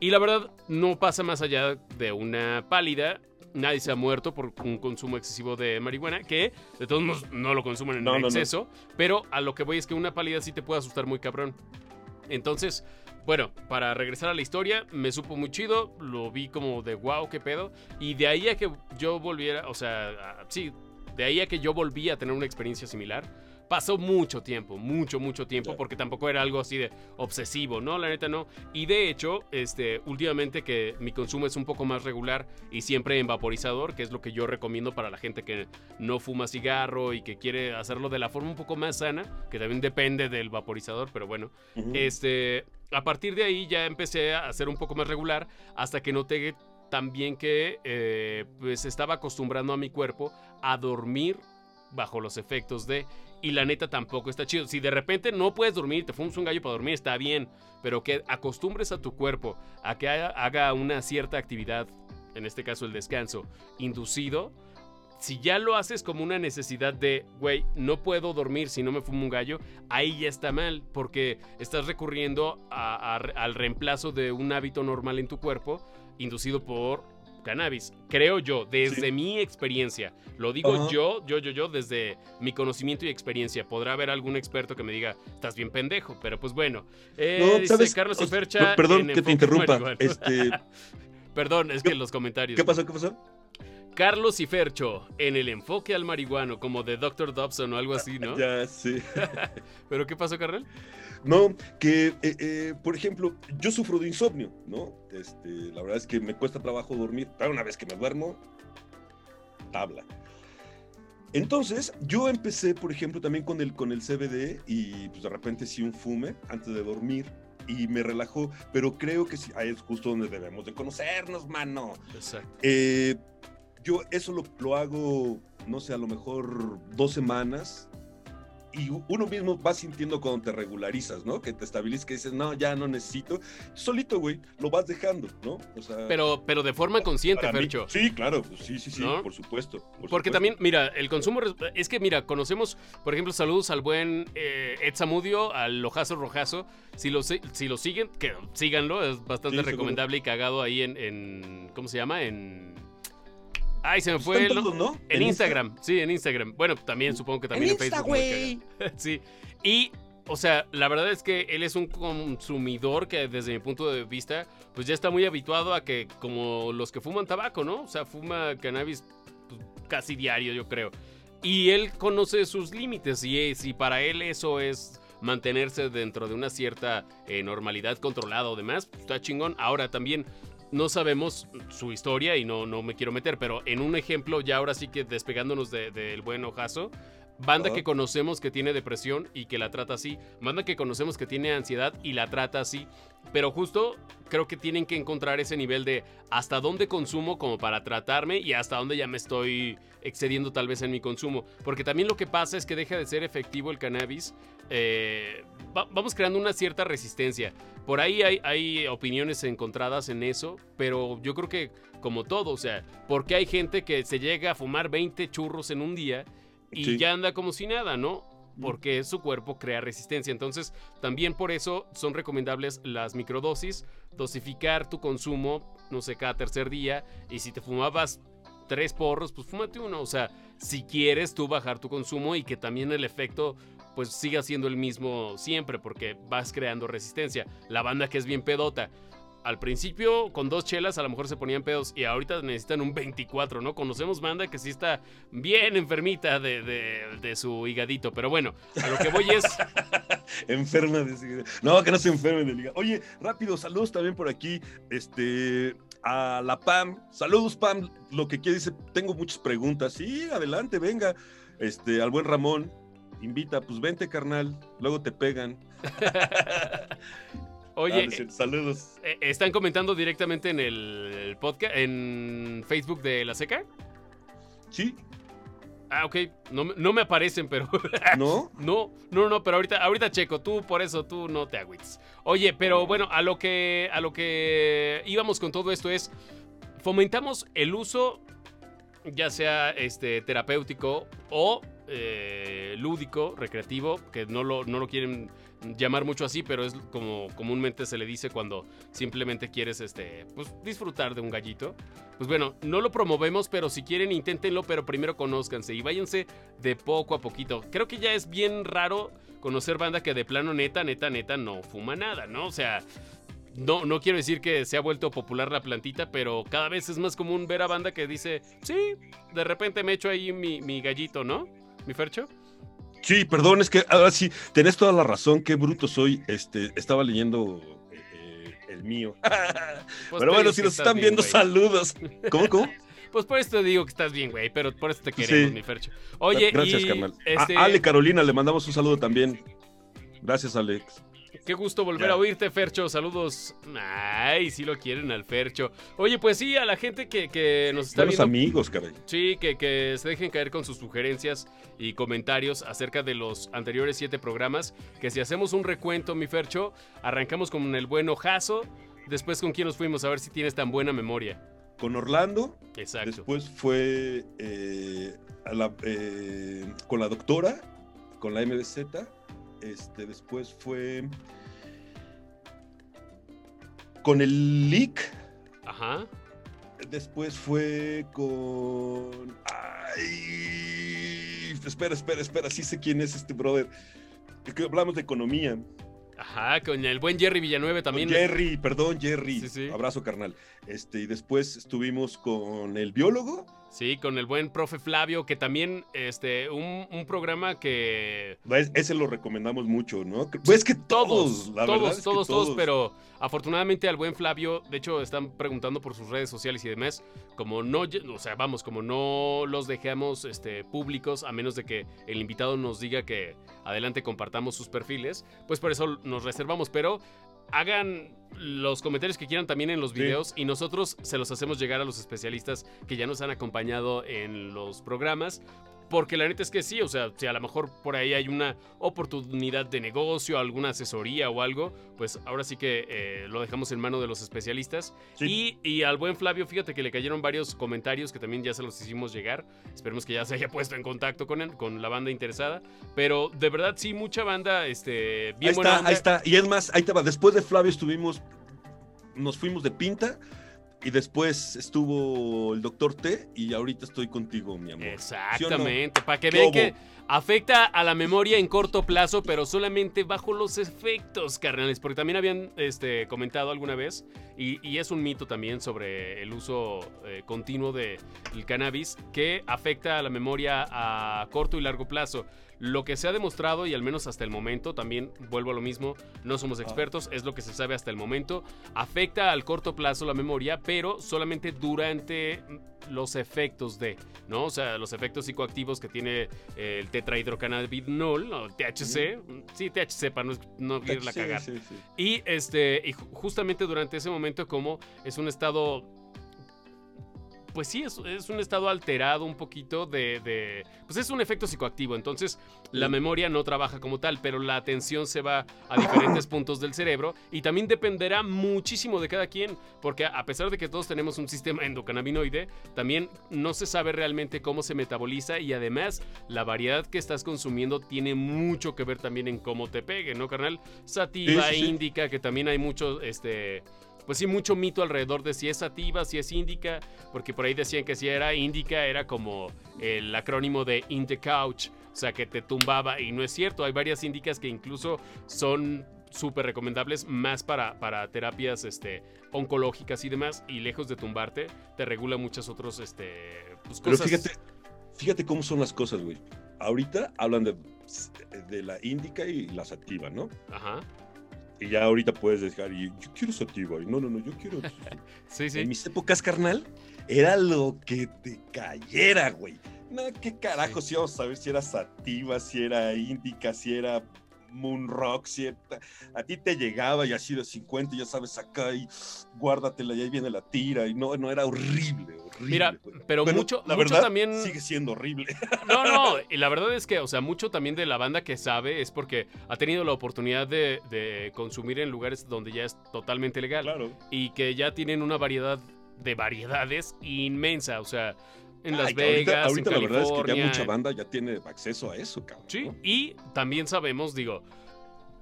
Y la verdad, no pasa más allá de una pálida. Nadie se ha muerto por un consumo excesivo de marihuana, que de todos modos no lo consumen en exceso. Pero a lo que voy es que una pálida sí te puede asustar muy cabrón. Entonces, bueno, para regresar a la historia, me supo muy chido, lo vi como de wow, qué pedo. Y de ahí a que yo volviera, o sea, sí, de ahí a que yo volví a tener una experiencia similar, pasó mucho tiempo, mucho, mucho tiempo, porque tampoco era algo así de obsesivo, ¿no? La neta no. Y de hecho, este, últimamente que mi consumo es un poco más regular y siempre en vaporizador, que es lo que yo recomiendo para la gente que no fuma cigarro y que quiere hacerlo de la forma un poco más sana, que también depende del vaporizador, pero bueno, este, a partir de ahí ya empecé a hacer un poco más regular hasta que noté también que eh, pues estaba acostumbrando a mi cuerpo a dormir bajo los efectos de y la neta tampoco está chido. Si de repente no puedes dormir, te fumas un gallo para dormir, está bien, pero que acostumbres a tu cuerpo a que haga una cierta actividad, en este caso el descanso, inducido, si ya lo haces como una necesidad de, güey, no puedo dormir si no me fumo un gallo, ahí ya está mal, porque estás recurriendo al reemplazo de un hábito normal en tu cuerpo, inducido por cannabis. Creo yo, desde mi experiencia. Lo digo yo, yo, yo, yo, desde mi conocimiento y experiencia. Podrá haber algún experto que me diga, estás bien pendejo, pero pues bueno. Eh, no, ¿sabes? Carlos Fercha. Perdón que te interrumpa. Este... <laughs> perdón, es que los comentarios. ¿Qué pasó? ¿Qué pasó? Carlos y Fercho en el enfoque al marihuano, como de Dr. Dobson o algo así, ¿no? <laughs> Ya, sí. <laughs> ¿Pero qué pasó, carnal? No, que, eh, eh, por ejemplo, yo sufro de insomnio, ¿no? Este, la verdad es que me cuesta trabajo dormir, pero una vez que me duermo, tabla. Entonces, yo empecé, por ejemplo, también con el, con el CBD y pues de repente sí un fume antes de dormir y me relajó, pero creo que sí, ahí es justo donde debemos de conocernos, mano. Exacto. Eh, yo eso lo, lo hago, no sé, a lo mejor dos semanas y uno mismo va sintiendo cuando te regularizas, ¿no? Que te estabilizas, que dices, no, ya no necesito. Solito, güey, lo vas dejando, ¿no? O sea, pero, pero de forma consciente, Fercho. sí, claro, pues sí, sí, sí, por supuesto. Porque también, mira, el consumo, es que, mira, conocemos, por ejemplo, saludos al buen eh, Ed Zamudio, al Ojazo Rojazo. Si lo, si lo siguen, que síganlo, es bastante recomendable y cagado ahí en, en, ¿cómo se llama? En Ay, se me pues fue. el ¿no? En, Instagram. Sí, en Instagram. Bueno, también supongo que también en, Facebook. <laughs> sí. Y, o sea, la verdad es que él es un consumidor que desde mi punto de vista, pues ya está muy habituado a que, como los que fuman tabaco, ¿no? O sea, fuma cannabis pues, casi diario, yo creo. Y él conoce sus límites y si para él eso es mantenerse dentro de una cierta eh, normalidad controlada o demás, pues, está chingón. Ahora también no sabemos su historia y no, no me quiero meter, pero en un ejemplo, ya ahora sí que despegándonos del buen ojazo, banda que conocemos que tiene depresión y que la trata así, banda que conocemos que tiene ansiedad y la trata así, pero justo creo que tienen que encontrar ese nivel de hasta dónde consumo como para tratarme y hasta dónde ya me estoy excediendo tal vez en mi consumo, porque también lo que pasa es que deja de ser efectivo el cannabis, eh, vamos creando una cierta resistencia. Por ahí hay, opiniones encontradas en eso, pero yo creo que como todo, o sea, porque hay gente que se llega a fumar 20 churros en un día y ya anda como si nada, ¿no? Porque su cuerpo crea resistencia. Entonces, también por eso son recomendables las microdosis, dosificar tu consumo, no sé, cada tercer día. Y si te fumabas tres porros, pues fúmate uno. O sea, si quieres tú bajar tu consumo y que también el efecto pues siga siendo el mismo siempre porque vas creando resistencia. La banda que es bien pedota. Al principio, con dos chelas, a lo mejor se ponían pedos y ahorita necesitan un 24, ¿no? Conocemos banda que sí está bien enfermita de, su higadito, pero bueno, a lo que voy es. <laughs> Enferma de No, que no se enfermen del hígado. Oye, rápido, saludos también por aquí. Este, a la Pam. Saludos, Pam. Lo que quiere dice, tengo muchas preguntas. Sí, adelante, venga. Este, al buen Ramón, invita, pues vente, carnal, luego te pegan. <laughs> Oye, saludos. Eh, ¿Están comentando directamente en el podcast, en Facebook de La Seca? Sí. Ah, ok. No, me aparecen, pero. <laughs> ¿No? no, no, no, pero ahorita, ahorita checo. Tú, por eso, tú no te agüites. Oye, pero bueno, a lo que. A lo que íbamos con todo esto es. Fomentamos el uso, ya sea este, terapéutico o eh, lúdico, recreativo, que no lo, no lo quieren llamar mucho así, pero es como comúnmente se le dice cuando simplemente quieres este, pues, disfrutar de un gallito. Pues bueno, no lo promovemos, pero si quieren inténtenlo, pero primero conózcanse y váyanse de poco a poquito. Creo que ya es bien raro conocer banda que de plano neta, neta, neta no fuma nada, ¿no? O sea, no, no quiero decir que se ha vuelto popular la plantita, pero cada vez es más común ver a banda que dice, sí, de repente me echo ahí mi, mi gallito, ¿no? ¿Mi Fercho? Sí, perdón, es que ahora sí, tenés toda la razón, qué bruto soy. Este, estaba leyendo eh, el mío. <laughs> Pues pero bueno, si nos están viendo, saludos. ¿Cómo, cómo? <laughs> Pues por eso te digo que estás bien, güey, pero por eso te queremos, mi Fercho. Oye, gracias, carnal. Este Ale Carolina, le mandamos un saludo también. Gracias, Alex. Qué gusto volver a oírte, Fercho. Saludos. Ay, si lo quieren al Fercho. Oye, pues sí, a la gente que, nos está viendo. amigos, caray. Sí, que, que se dejen caer con sus sugerencias y comentarios acerca de los anteriores siete programas. Que si hacemos un recuento, mi Fercho, arrancamos con el buen ojazo. Después, ¿con quién nos fuimos? A ver si tienes tan buena memoria. Con Orlando. Exacto. Después fue eh, eh, con la doctora, con la MDZ este, después fue con el leak. Ajá. Después fue con. Ay. Espera, espera, espera. Sí sé quién es este brother. Que hablamos de economía. Ajá, con el buen Jerry Villanueve también. Jerry, perdón, Jerry. Abrazo, carnal. Este, y después estuvimos con el biólogo. Sí, con el buen profe Flavio, que también, este, un, programa que... ese lo recomendamos mucho, ¿no? Pues que todos, la todos, verdad todos, todos, pero afortunadamente al buen Flavio, de hecho están preguntando por sus redes sociales y demás, como no, o sea, vamos, como no los dejamos este, públicos, a menos de que el invitado nos diga que adelante compartamos sus perfiles, pues por eso nos reservamos, pero hagan los comentarios que quieran también en los videos y nosotros se los hacemos llegar a los especialistas que ya nos han acompañado en los programas porque la neta es que sí, o sea, si a lo mejor por ahí hay una oportunidad de negocio, alguna asesoría o algo, pues ahora sí que eh, lo dejamos en mano de los especialistas. Y, y, al buen Flavio, fíjate que le cayeron varios comentarios que también ya se los hicimos llegar. Esperemos que ya se haya <laughs> puesto en contacto con, él, con la banda interesada. Pero de verdad, sí, mucha banda, este, bien ahí está, Ahí está, y es más, ahí va, después de Flavio estuvimos, nos fuimos de pinta y después estuvo el doctor T y ahorita estoy contigo, mi amor. Exactamente, para que vean que afecta a la memoria en corto plazo, pero solamente bajo los efectos carnales, porque también habían este, comentado alguna vez, y, es un mito también sobre el uso eh, continuo del cannabis, que afecta a la memoria a corto y largo plazo. Lo que se ha demostrado, y al menos hasta el momento, también vuelvo a lo mismo, no somos ah. expertos, es lo que se sabe hasta el momento, afecta al corto plazo la memoria, pero solamente durante los efectos de, ¿no? O sea, los efectos psicoactivos que tiene eh, el tetrahidrocannabinol, o THC, sí, THC para no, no irla a cagar. Y este, y justamente durante ese momento, como es un estado pues sí, es, es, un estado alterado un poquito de, Pues es un efecto psicoactivo, entonces la memoria no trabaja como tal, pero la atención se va a diferentes <laughs> puntos del cerebro y también dependerá muchísimo de cada quien, porque a pesar de que todos tenemos un sistema endocannabinoide, también no se sabe realmente cómo se metaboliza y además la variedad que estás consumiendo tiene mucho que ver también en cómo te pegue, ¿no, carnal? Sativa, indica que también hay mucho, este pues sí, mucho mito alrededor de si es sativa, si es índica, porque por ahí decían que si era índica era como el acrónimo de in the couch, o sea, que te tumbaba, y no es cierto, hay varias índicas que incluso son súper recomendables más para, para terapias este, oncológicas y demás, y lejos de tumbarte, te regula muchas otras este, pues, cosas. Pero fíjate, fíjate cómo son las cosas, güey. Ahorita hablan de, de la índica y la sativa, ¿no? Ajá. Y ya ahorita puedes dejar, y yo quiero sativa, y no, no, no, yo quiero. <laughs> sí, sí. En mis épocas, carnal, era lo que te cayera, güey. No, qué carajo si íbamos a saber si era sativa, si era índica, si era Moon Rock, ¿cierta? A ti te llegaba y así de 50, ya sabes, acá y guárdatela y ahí viene la tira. Y no, no era horrible, horrible. Mira, pero, mucho, la verdad, también. Sigue siendo horrible. <laughs> No, no, y la verdad es que, o sea, mucho también de la banda que sabe es porque ha tenido la oportunidad de, consumir en lugares donde ya es totalmente legal. Claro. Y que ya tienen una variedad de variedades inmensa, o sea en Las Vegas, ahorita, la verdad es que ya mucha banda ya tiene acceso a eso, cabrón. Sí, y también sabemos, digo,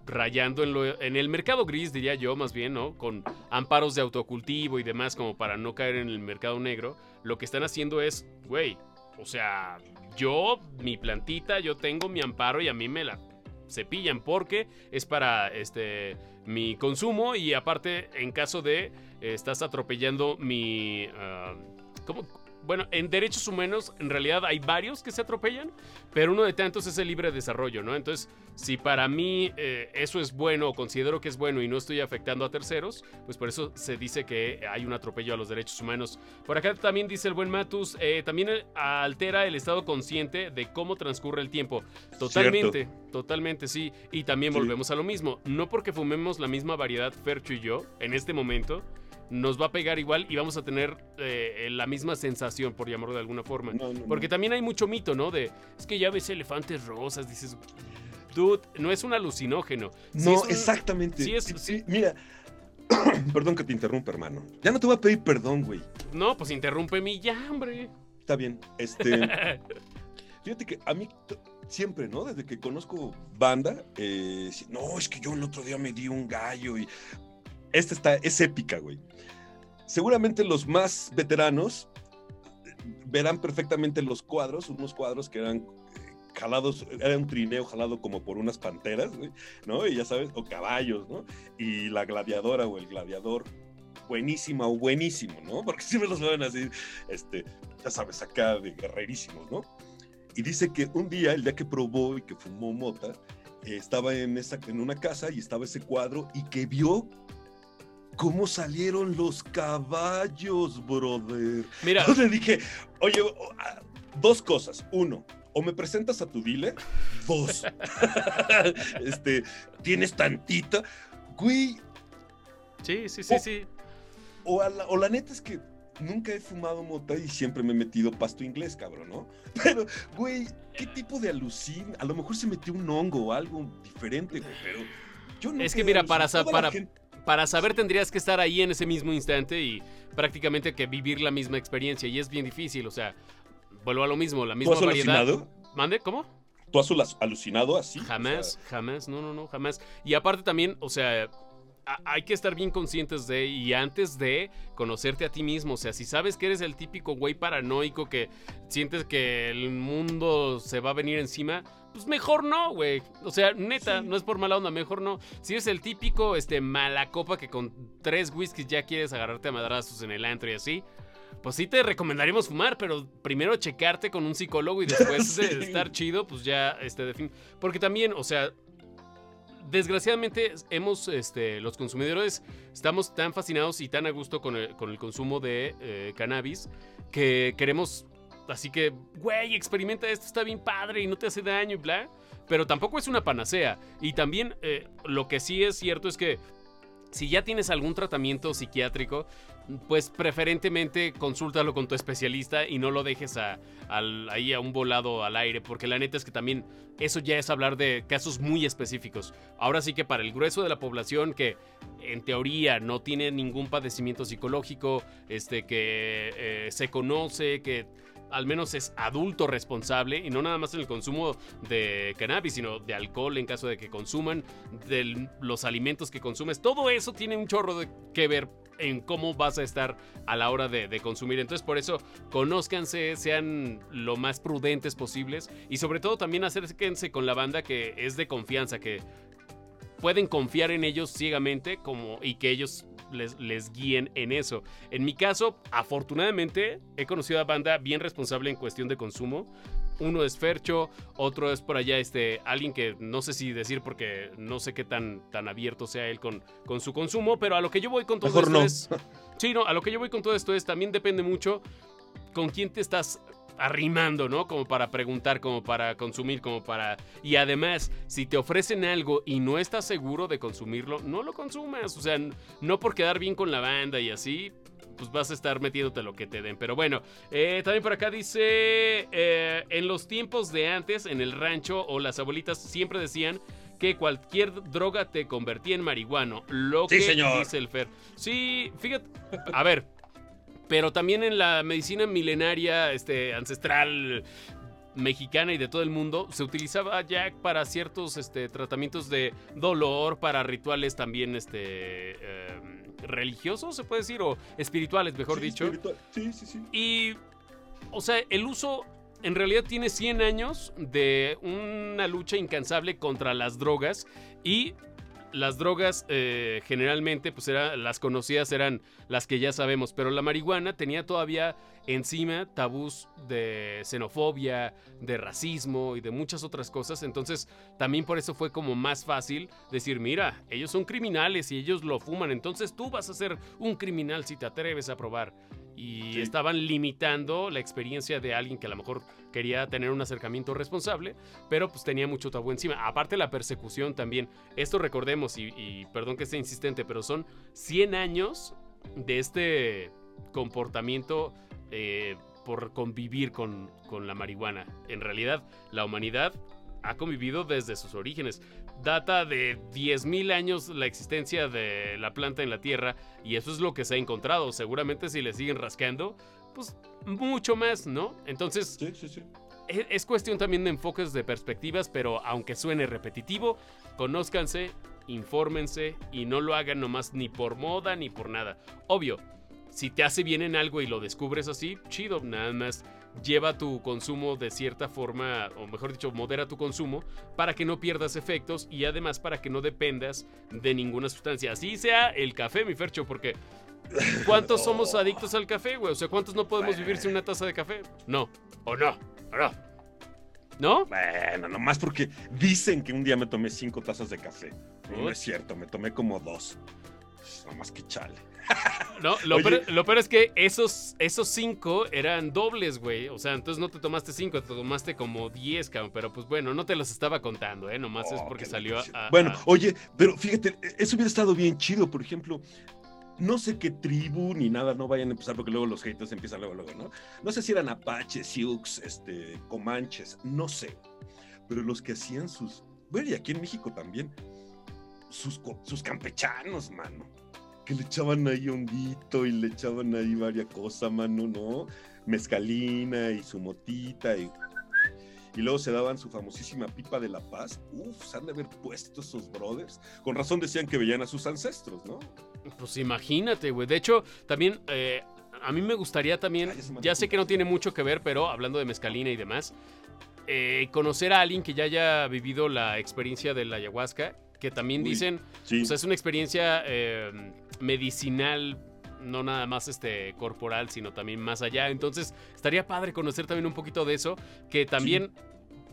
rayando en, en el mercado gris, diría yo, más bien, ¿no? Con amparos de autocultivo y demás, como para no caer en el mercado negro, lo que están haciendo es, güey, o sea, yo, mi plantita, yo tengo mi amparo y a mí me la cepillan porque es para este mi consumo y aparte en caso de eh, estás atropellando mi uh, ¿cómo, bueno, en derechos humanos en realidad hay varios que se atropellan, pero uno de tantos es el libre desarrollo, ¿no? Entonces, si para mí eh, eso es bueno o considero que es bueno y no estoy afectando a terceros, pues por eso se dice que hay un atropello a los derechos humanos. Por acá también dice el buen Matus, eh, también altera el estado consciente de cómo transcurre el tiempo. Totalmente, totalmente, sí. Y también volvemos a lo mismo. No porque fumemos la misma variedad, Fercho y yo, en este momento, nos va a pegar igual y vamos a tener eh, la misma sensación, por llamarlo de alguna forma. Porque también hay mucho mito, ¿no? De, es que ya ves elefantes rosas, dices, dude, no es un alucinógeno. no, exactamente. Sí es, Mira, <coughs> perdón que te interrumpa, hermano. Ya no te voy a pedir perdón, güey. No, pues interrúmpeme ya, hombre. Está bien. Este. <laughs> fíjate que a mí siempre, ¿no? Desde que conozco banda, eh, no, es que yo el otro día me di un gallo y esta está, es épica, güey. Seguramente los más veteranos verán perfectamente los cuadros, unos cuadros que eran eh, jalados, era un trineo jalado como por unas panteras, güey, ¿no? Y ya sabes, o caballos, ¿no? Y la gladiadora o el gladiador, buenísima o buenísimo, ¿no? <laughs> Porque siempre los ven así, este, ya sabes, acá de guerrerísimos, ¿no? Y dice que un día, el día que probó y que fumó mota, estaba en, esa, en una casa y estaba ese cuadro y que vio cómo salieron los caballos, brother. Mira. <laughs> Entonces dije, oye, dos cosas. Uno, o me presentas a tu dealer. Dos, <laughs> este, tienes tantita. Güey. Sí, sí, sí, sí. O, la, o la neta es que nunca he fumado mota y siempre me he metido pasto inglés, cabrón, ¿no? <laughs> Pero, güey, ¿qué tipo de alucin? A lo mejor se metió un hongo o algo diferente, güey, pero yo no Es que mira, para, para, para saber tendrías que estar ahí en ese mismo instante y prácticamente que vivir la misma experiencia y es bien difícil, o sea, vuelvo a lo mismo, la misma ¿Tú has variedad. Alucinado? ¿Mande? ¿Cómo? ¿Tú has alucinado así? Jamás, jamás, no, no, no, jamás. Y aparte también, o sea, hay que estar bien conscientes de y antes de conocerte a ti mismo, o sea, si sabes que eres el típico güey paranoico que sientes que el mundo se va a venir encima, pues mejor no, güey. O sea, neta, no es por mala onda, mejor no. Si eres el típico este mala copa que con tres whiskies ya quieres agarrarte a madrazos en el antro y así, pues sí te recomendaríamos fumar, pero primero checarte con un psicólogo y <laughs> después de estar chido, pues ya este de fin, porque también, o sea, desgraciadamente hemos, este, los consumidores estamos tan fascinados y tan a gusto con el, consumo de eh, cannabis que queremos, así que, güey, experimenta esto, está bien padre y no te hace daño y bla. Pero tampoco es una panacea. Y también eh, lo que sí es cierto es que si ya tienes algún tratamiento psiquiátrico, pues preferentemente consúltalo con tu especialista y no lo dejes ahí a un volado al aire, porque la neta es que también eso ya es hablar de casos muy específicos. Ahora sí que para el grueso de la población que en teoría no tiene ningún padecimiento psicológico, este que eh, se conoce, que al menos es adulto responsable y no nada más en el consumo de cannabis, sino de alcohol en caso de que consuman, de los alimentos que consumes. Todo eso tiene un chorro de que ver en cómo vas a estar a la hora de, consumir. Entonces, por eso, conózcanse, sean lo más prudentes posibles y sobre todo también acérquense con la banda que es de confianza, que pueden confiar en ellos ciegamente como, y que ellos les, les, guíen en eso. En mi caso, afortunadamente, he conocido a banda bien responsable en cuestión de consumo. Uno es Fercho, otro es por allá este, alguien que no sé si decir porque no sé qué tan, tan abierto sea él con, con su consumo, pero a lo que yo voy con todo esto es... Sí, no, a lo que yo voy con todo esto es, también depende mucho con quién te estás arrimando, ¿no? Como para preguntar, como para consumir, como para... Y además, si te ofrecen algo y no estás seguro de consumirlo, no lo consumas. O sea, no por quedar bien con la banda y así, pues vas a estar metiéndote lo que te den. Pero bueno, eh, también por acá dice, eh, en los tiempos de antes, en el rancho o las abuelitas siempre decían que cualquier droga te convertía en marihuano. Lo que dice el Fer. Sí, fíjate, a ver, pero también en la medicina milenaria, este, ancestral, mexicana y de todo el mundo se utilizaba ya para ciertos este, tratamientos de dolor, para rituales también este, em, religiosos, se puede decir, o espirituales, mejor dicho. Sí, sí, sí. Y, o sea, el uso en realidad tiene 100 años de una lucha incansable contra las drogas y las drogas eh, generalmente, pues las conocidas eran las que ya sabemos, pero la marihuana tenía todavía encima tabús de xenofobia, de racismo y de muchas otras cosas. Entonces, también por eso fue como más fácil decir, mira, ellos son criminales y ellos lo fuman, entonces tú vas a ser un criminal si te atreves a probar y estaban limitando la experiencia de alguien que a lo mejor quería tener un acercamiento responsable, pero pues tenía mucho tabú encima. Aparte la persecución también. Esto recordemos, y, perdón que esté insistente, pero son 100 años de este comportamiento eh, por convivir con, con la marihuana. En realidad, la humanidad ha convivido desde sus orígenes data de 10.000 años la existencia de la planta en la Tierra y eso es lo que se ha encontrado. Seguramente si le siguen rascando, pues mucho más, ¿no? Entonces, sí, sí, sí. Es, es, cuestión también de enfoques de perspectivas, pero aunque suene repetitivo, conózcanse, infórmense y no lo hagan nomás ni por moda ni por nada. Obvio, si te hace bien en algo y lo descubres así, chido, nada más lleva tu consumo de cierta forma, o mejor dicho, modera tu consumo para que no pierdas efectos y además para que no dependas de ninguna sustancia. Así sea el café, mi Fercho, porque ¿cuántos <laughs> somos adictos al café, güey? O sea, ¿cuántos no podemos vivir sin una taza de café? No, o no, o no. ¿No? Bueno, nomás porque dicen que un día me tomé cinco tazas de café. No es cierto, me tomé como dos. Nomás que chale. <laughs> No, lo, peor, es que esos, esos cinco eran dobles, güey. O sea, entonces no te tomaste cinco, te tomaste como diez, cabrón. Pero pues bueno, no te los estaba contando, ¿eh? Nomás es oh, porque salió a, Bueno, oye, pero fíjate, eso hubiera estado bien chido. Por ejemplo, no sé qué tribu ni nada, no vayan a empezar porque luego los haters empiezan luego, luego, ¿no? No sé si eran apaches, sioux, este, comanches, no sé. Pero los que hacían sus, bueno, y aquí en México también, sus, sus campechanos, mano. Que le echaban ahí honguito y le echaban ahí varias cosas, mano, ¿no? Mezcalina y su motita y y luego se daban su famosísima pipa de la paz. Uf, se han de haber puesto esos brothers. Con razón decían que veían a sus ancestros, ¿no? Pues imagínate, güey. De hecho, también eh, a mí me gustaría también, ya sé que no tiene mucho que ver, pero hablando de mezcalina y demás, eh, conocer a alguien que ya haya vivido la experiencia de la ayahuasca, que también dicen, sí. o sea, es una experiencia eh, medicinal no nada más este corporal, sino también más allá. Entonces, estaría padre conocer también un poquito de eso, que también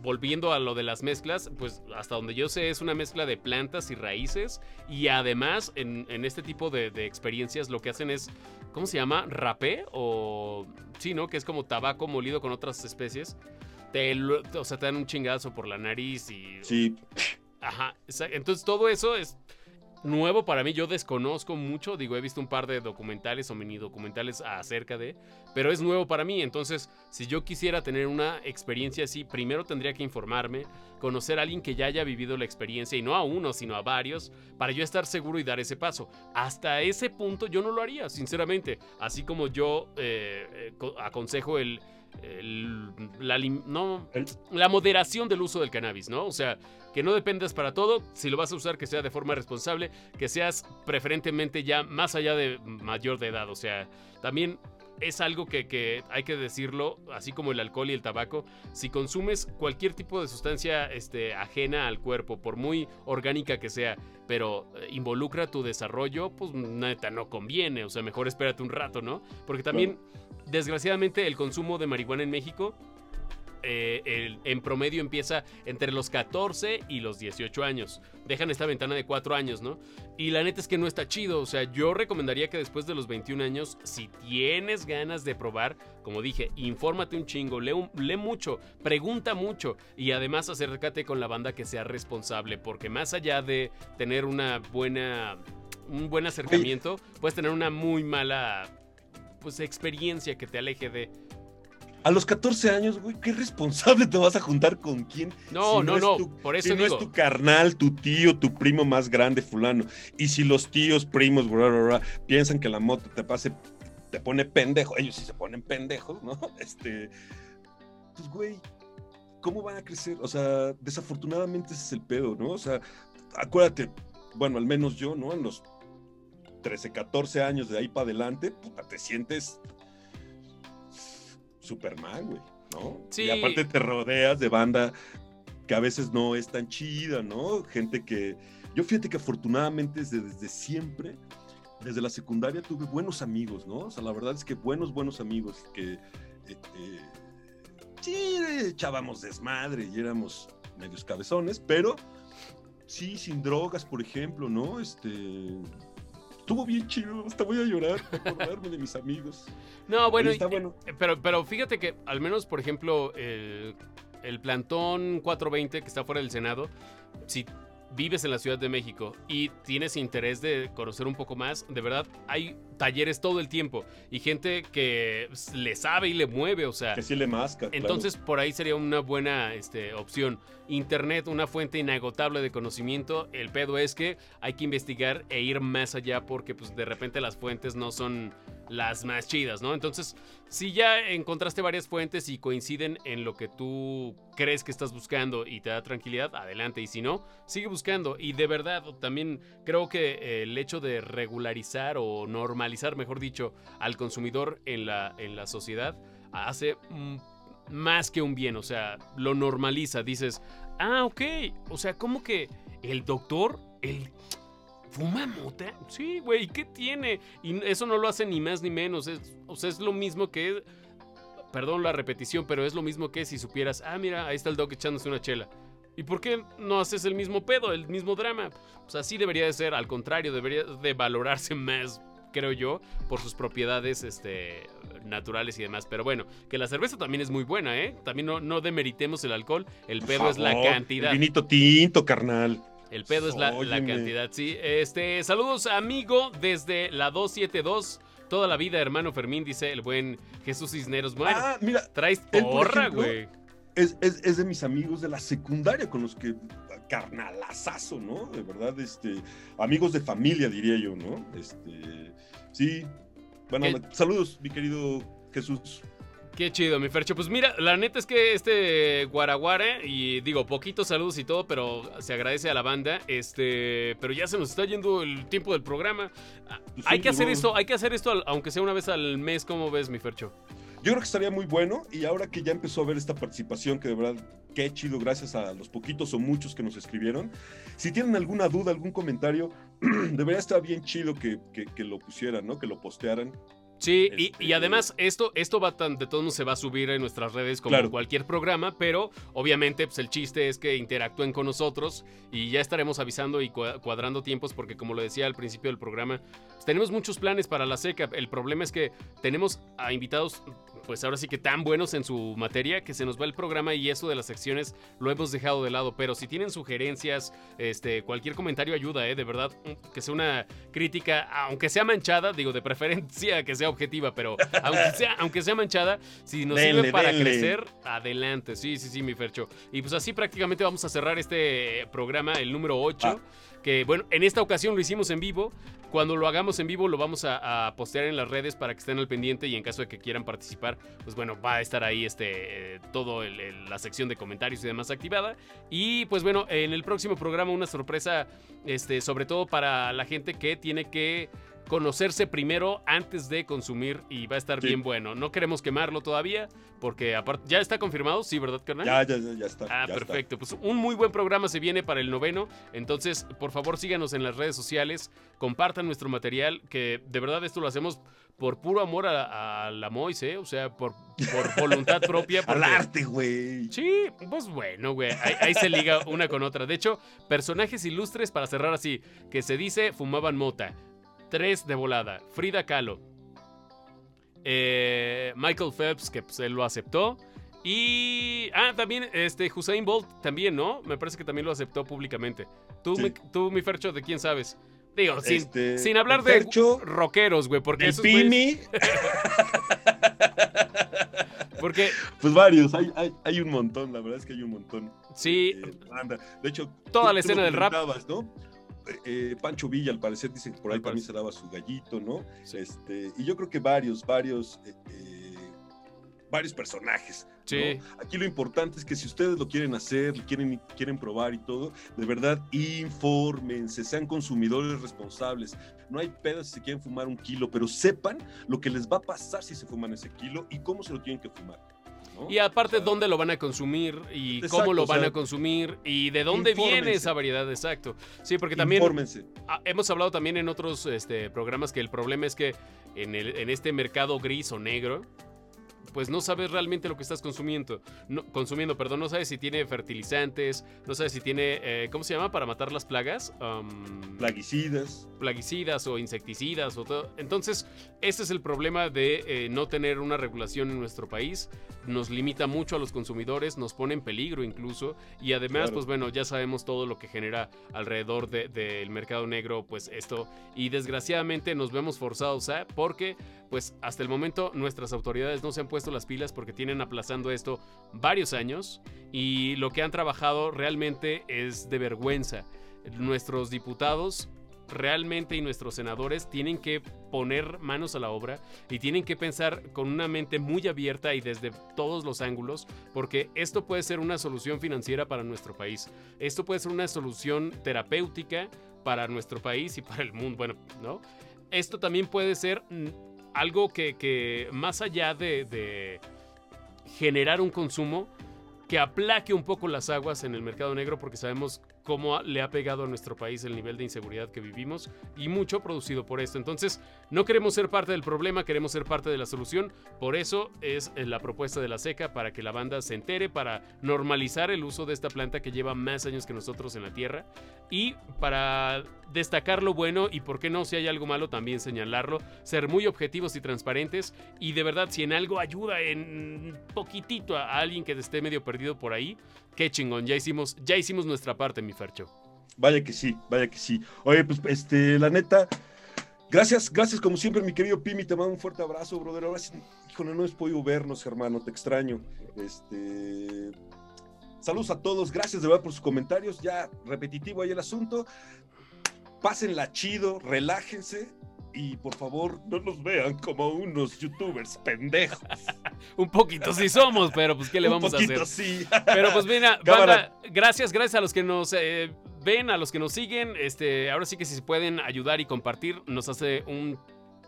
volviendo a lo de las mezclas, pues hasta donde yo sé es una mezcla de plantas y raíces y además en, este tipo de, experiencias lo que hacen es, ¿cómo se llama? ¿Rapé? O sí, ¿no? Que es como tabaco molido con otras especies. Te, o sea, te dan un chingazo por la nariz y... Sí. Ajá. Entonces todo eso es nuevo para mí, yo desconozco mucho, digo, he visto un par de documentales o mini documentales acerca de, pero es nuevo para mí, entonces si yo quisiera tener una experiencia así, primero tendría que informarme, conocer a alguien que ya haya vivido la experiencia y no a uno, sino a varios, para yo estar seguro y dar ese paso. Hasta ese punto yo no lo haría, sinceramente, así como yo eh, eh, aconsejo el la, no, la moderación del uso del cannabis, ¿no? O sea, que no dependas para todo, si lo vas a usar que sea de forma responsable, que seas preferentemente ya más allá de mayor de edad, o sea, también es algo que, hay que decirlo, así como el alcohol y el tabaco, si consumes cualquier tipo de sustancia este, ajena al cuerpo, por muy orgánica que sea, pero eh, involucra tu desarrollo, pues neta no conviene, o sea, mejor espérate un rato, ¿no? Porque también, desgraciadamente, el consumo de marihuana en México eh, en promedio empieza entre los 14 y los 18 años. Dejan esta ventana de 4 años, ¿no? Y la neta es que no está chido. O sea, yo recomendaría que después de los 21 años, si tienes ganas de probar, como dije, infórmate un chingo, lee, lee mucho, pregunta mucho y además acércate con la banda que sea responsable, porque más allá de tener una buena, un buen acercamiento, puedes tener una muy mala pues experiencia que te aleje de a los 14 años, güey, qué responsable te vas a juntar con quién. No, no, no, por eso si no es tu carnal, tu tío, tu primo más grande, fulano. Y si los tíos, primos, bla, bla, bla, piensan que la moto te pase, te pone pendejo, ellos sí se ponen pendejos, ¿no? <laughs> Este, pues, güey, ¿cómo van a crecer? O sea, desafortunadamente ese es el pedo, ¿no? O sea, acuérdate, bueno, al menos yo, ¿no? En los 13, 14 años de ahí para adelante, puta, te sientes Superman, güey, ¿no? Sí. Y aparte te rodeas de banda que a veces no es tan chida, ¿no? Gente que... Yo fíjate que afortunadamente desde, desde siempre, desde la secundaria tuve buenos amigos, ¿no? O sea, la verdad es que buenos, buenos amigos que... Eh, eh, sí, echábamos desmadre y éramos medios cabezones, pero sí, sin drogas, por ejemplo, ¿no? Este, estuvo bien chido, hasta voy a llorar acordarme de mis amigos. No, bueno, bueno. Eh, pero, pero fíjate que al menos, por ejemplo, el, el plantón 420 que está fuera del Senado, si vives en la Ciudad de México y tienes interés de conocer un poco más, de verdad hay talleres todo el tiempo y gente que le sabe y le mueve, o sea. Que sí le masca. Entonces por ahí sería una buena este, opción. Internet, una fuente inagotable de conocimiento. El pedo es que hay que investigar e ir más allá porque pues de repente las fuentes no son las más chidas, ¿no? Entonces, si ya encontraste varias fuentes y coinciden en lo que tú crees que estás buscando y te da tranquilidad, adelante. Y si no, sigue buscando. Y de verdad, también creo que el hecho de regularizar o normalizar, mejor dicho, al consumidor en la, en la sociedad hace más que un bien. O sea, lo normaliza. Dices, ah, ok. O sea, ¿cómo que el doctor, el ¿Fuma mota? Sí, güey, ¿qué tiene? Y eso no lo hace ni más ni menos. o sea, es lo mismo que. Perdón la repetición, pero es lo mismo que si supieras, ah, mira, ahí está el doc echándose una chela. ¿Y por qué no haces el mismo pedo, el mismo drama? Pues así debería de ser, al contrario, debería de valorarse más, creo yo, por sus propiedades este, naturales y demás. Pero bueno, que la cerveza también es muy buena, ¿eh? También no, no demeritemos el alcohol, el pedo es la cantidad. vinito tinto, carnal. El pedo es la, la, cantidad, sí. Este, saludos, amigo, desde la 272. Toda la vida, hermano Fermín, dice el buen Jesús Cisneros. Bueno, ah, mira, traes porra, güey. Es, es, es, de mis amigos de la secundaria con los que carnalazazo, ¿no? De verdad, este, amigos de familia, diría yo, ¿no? Este, sí. Bueno, saludos, mi querido Jesús. Qué chido, mi Fercho. Pues mira, la neta es que este Guaraguare, y digo, poquitos saludos y todo, pero se agradece a la banda. Este, pero ya se nos está yendo el tiempo del programa. Pues hay que hacer esto, hay que hacer esto, aunque sea una vez al mes, ¿cómo ves, mi Fercho? Yo creo que estaría muy bueno y ahora que ya empezó a ver esta participación, que de verdad, qué chido, gracias a los poquitos o muchos que nos escribieron. Si tienen alguna duda, algún comentario, <clears throat> debería estar bien chido que, que, que lo pusieran, ¿no? Que lo postearan Sí, y, este, además esto, esto va tan, de todos modos se va a subir en nuestras redes como cualquier programa, pero obviamente pues el chiste es que interactúen con nosotros y ya estaremos avisando y cuadrando tiempos porque como lo decía al principio del programa, pues, tenemos muchos planes para la seca. El problema es que tenemos a invitados pues ahora sí que tan buenos en su materia que se nos va el programa y eso de las secciones lo hemos dejado de lado. Pero si tienen sugerencias, este, cualquier comentario ayuda, ¿eh? De verdad, que sea una crítica, aunque sea manchada, digo, de preferencia que sea objetiva, pero aunque sea, aunque sea manchada, si nos sirve para crecer, adelante. Sí, sí, sí, mi Fercho. Y pues así prácticamente vamos a cerrar este programa, el número 8 que bueno, en esta ocasión lo hicimos en vivo. Cuando lo hagamos en vivo lo vamos a, postear en las redes para que estén al pendiente y en caso de que quieran participar, pues bueno, va a estar ahí este todo la sección de comentarios y demás activada. Y pues bueno, en el próximo programa una sorpresa, este, sobre todo para la gente que tiene que conocerse primero antes de consumir y va a estar bien bueno. No queremos quemarlo todavía porque aparte ya está confirmado, sí, ¿verdad, carnal? Ya, ya, ya está. Ah, perfecto. Pues un muy buen programa se viene para el noveno. Entonces, por favor, síganos en las redes sociales, compartan nuestro material, que de verdad esto lo hacemos por puro amor a, la Mois, ¿eh? O sea, por, por <laughs> voluntad propia. Al arte, güey. Sí, pues bueno, güey. Ahí, ahí, se liga una con otra. De hecho, personajes ilustres para cerrar así, que se dice fumaban mota. Tres de volada. Frida Kahlo. Eh, Michael Phelps, que pues, él lo aceptó. Y. Ah, también este Hussein Bolt, también, ¿no? Me parece que también lo aceptó públicamente. Tú, mi, tú mi Fercho, ¿de quién sabes? Digo, sin, este, sin hablar de rockeros, güey, porque el Pimi. <laughs> porque. Pues varios, hay, hay, hay, un montón, la verdad es que hay un montón. Sí. de hecho, toda la escena del rap. ¿no? Eh, Pancho Villa, al parecer, dicen que por ahí también se daba su gallito, ¿no? Este, y yo creo que varios, varios, eh, eh, varios personajes. Sí. Aquí lo importante es que si ustedes lo quieren hacer, quieren, quieren probar y todo, de verdad, infórmense, sean consumidores responsables. No hay pedo si se quieren fumar un kilo, pero sepan lo que les va a pasar si se fuman ese kilo y cómo se lo tienen que fumar. Y aparte, dónde lo van a consumir y cómo lo van a consumir y de dónde viene esa variedad, exacto. Sí, porque también hemos hablado también en otros este, programas que el problema es que en, el, en este mercado gris o negro, pues no sabes realmente lo que estás consumiendo. No, consumiendo, perdón, no sabes si tiene fertilizantes, no sabes si tiene, eh, ¿cómo se llama? Para matar las plagas. plaguicidas. Plaguicidas o insecticidas o todo. Entonces, ese es el problema de eh, no tener una regulación en nuestro país. Nos limita mucho a los consumidores, nos pone en peligro incluso. Y además, pues bueno, ya sabemos todo lo que genera alrededor del mercado negro, pues esto. Y desgraciadamente nos vemos forzados a, porque pues hasta el momento nuestras autoridades no se han puesto las pilas porque tienen aplazando esto varios años y lo que han trabajado realmente es de vergüenza. Nuestros diputados realmente y nuestros senadores tienen que poner manos a la obra y tienen que pensar con una mente muy abierta y desde todos los ángulos, porque esto puede ser una solución financiera para nuestro país. Esto puede ser una solución terapéutica para nuestro país y para el mundo. Bueno, ¿no? Esto también puede ser algo que, más allá de, generar un consumo, que aplaque un poco las aguas en el mercado negro porque sabemos cómo le ha pegado a nuestro país el nivel de inseguridad que vivimos y mucho producido por esto. Entonces, no queremos ser parte del problema, queremos ser parte de la solución. Por eso es eh, la propuesta de la seca para que la banda se entere, para normalizar el uso de esta planta que lleva más años que nosotros en la tierra y para destacar lo bueno y por qué no, si hay algo malo, también señalarlo, ser muy objetivos y transparentes y de verdad si en algo ayuda en poquitito a alguien que esté medio perdido por ahí, qué chingón, ya hicimos, ya hicimos nuestra parte, mi Fercho. Vaya que sí, vaya que sí. Oye, pues, este, la neta, gracias, gracias como siempre, mi querido Pimi, te mando un fuerte abrazo, brother. Ahora sí, híjole, no hemos podido vernos, hermano, te extraño. Este, saludos a todos, gracias de verdad por sus comentarios, ya repetitivo ahí el asunto. Pásenla chido, relájense y por favor no nos vean como unos youtubers pendejos. <laughs> un poquito sí somos, pero pues qué le vamos a hacer. Sí. pero pues mira, <laughs> banda, gracias, gracias a los que nos eh, ven, a los que nos siguen. Este, ahora sí que si se pueden ayudar y compartir, nos hace un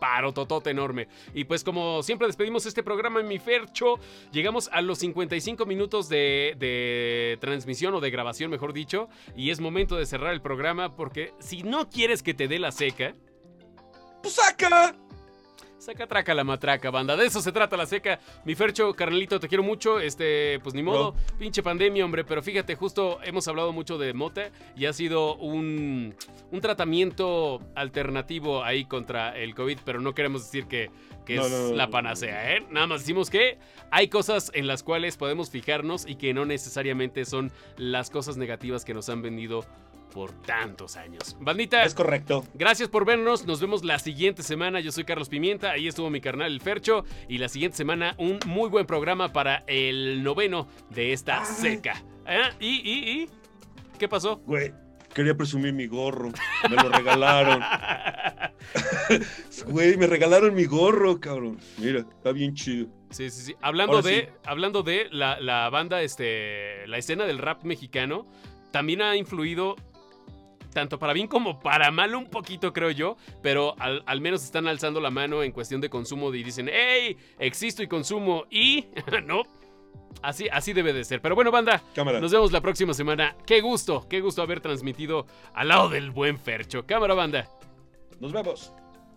paro totote enorme. Y pues como siempre despedimos este programa en mi Fercho, llegamos a los 55 minutos de, de, transmisión o de grabación, mejor dicho, y es momento de cerrar el programa porque si no quieres que te dé la seca, pues saca. Saca traca la matraca, banda. De eso se trata la seca. Mi Fercho, carnalito, te quiero mucho. Este, pues ni modo. Pinche pandemia, hombre. Pero fíjate, justo hemos hablado mucho de mota y ha sido un, un tratamiento alternativo ahí contra el COVID. Pero no queremos decir que, que es la panacea, ¿eh? Nada más decimos que hay cosas en las cuales podemos fijarnos y que no necesariamente son las cosas negativas que nos han vendido por tantos años. Bandita. Es correcto. Gracias por vernos. Nos vemos la siguiente semana. Yo soy Carlos Pimienta. Ahí estuvo mi carnal El Fercho. Y la siguiente semana un muy buen programa para el noveno de esta seca. ¿Eh? ¿Y, y, y? ¿Qué pasó? Güey. Quería presumir mi gorro. Me lo regalaron. <laughs> Güey, me regalaron mi gorro, cabrón. Mira, está bien chido. Sí, sí, sí. Hablando de, hablando de la, la, banda, este, la escena del rap mexicano, también ha influido tanto para bien como para mal un poquito, creo yo, pero al, menos están alzando la mano en cuestión de consumo y dicen, hey, existo y consumo y... <laughs> no. Así, así debe de ser. Pero bueno, banda, nos vemos la próxima semana. Qué gusto, qué gusto haber transmitido al lado del buen Fercho. Cámara, banda. Nos vemos.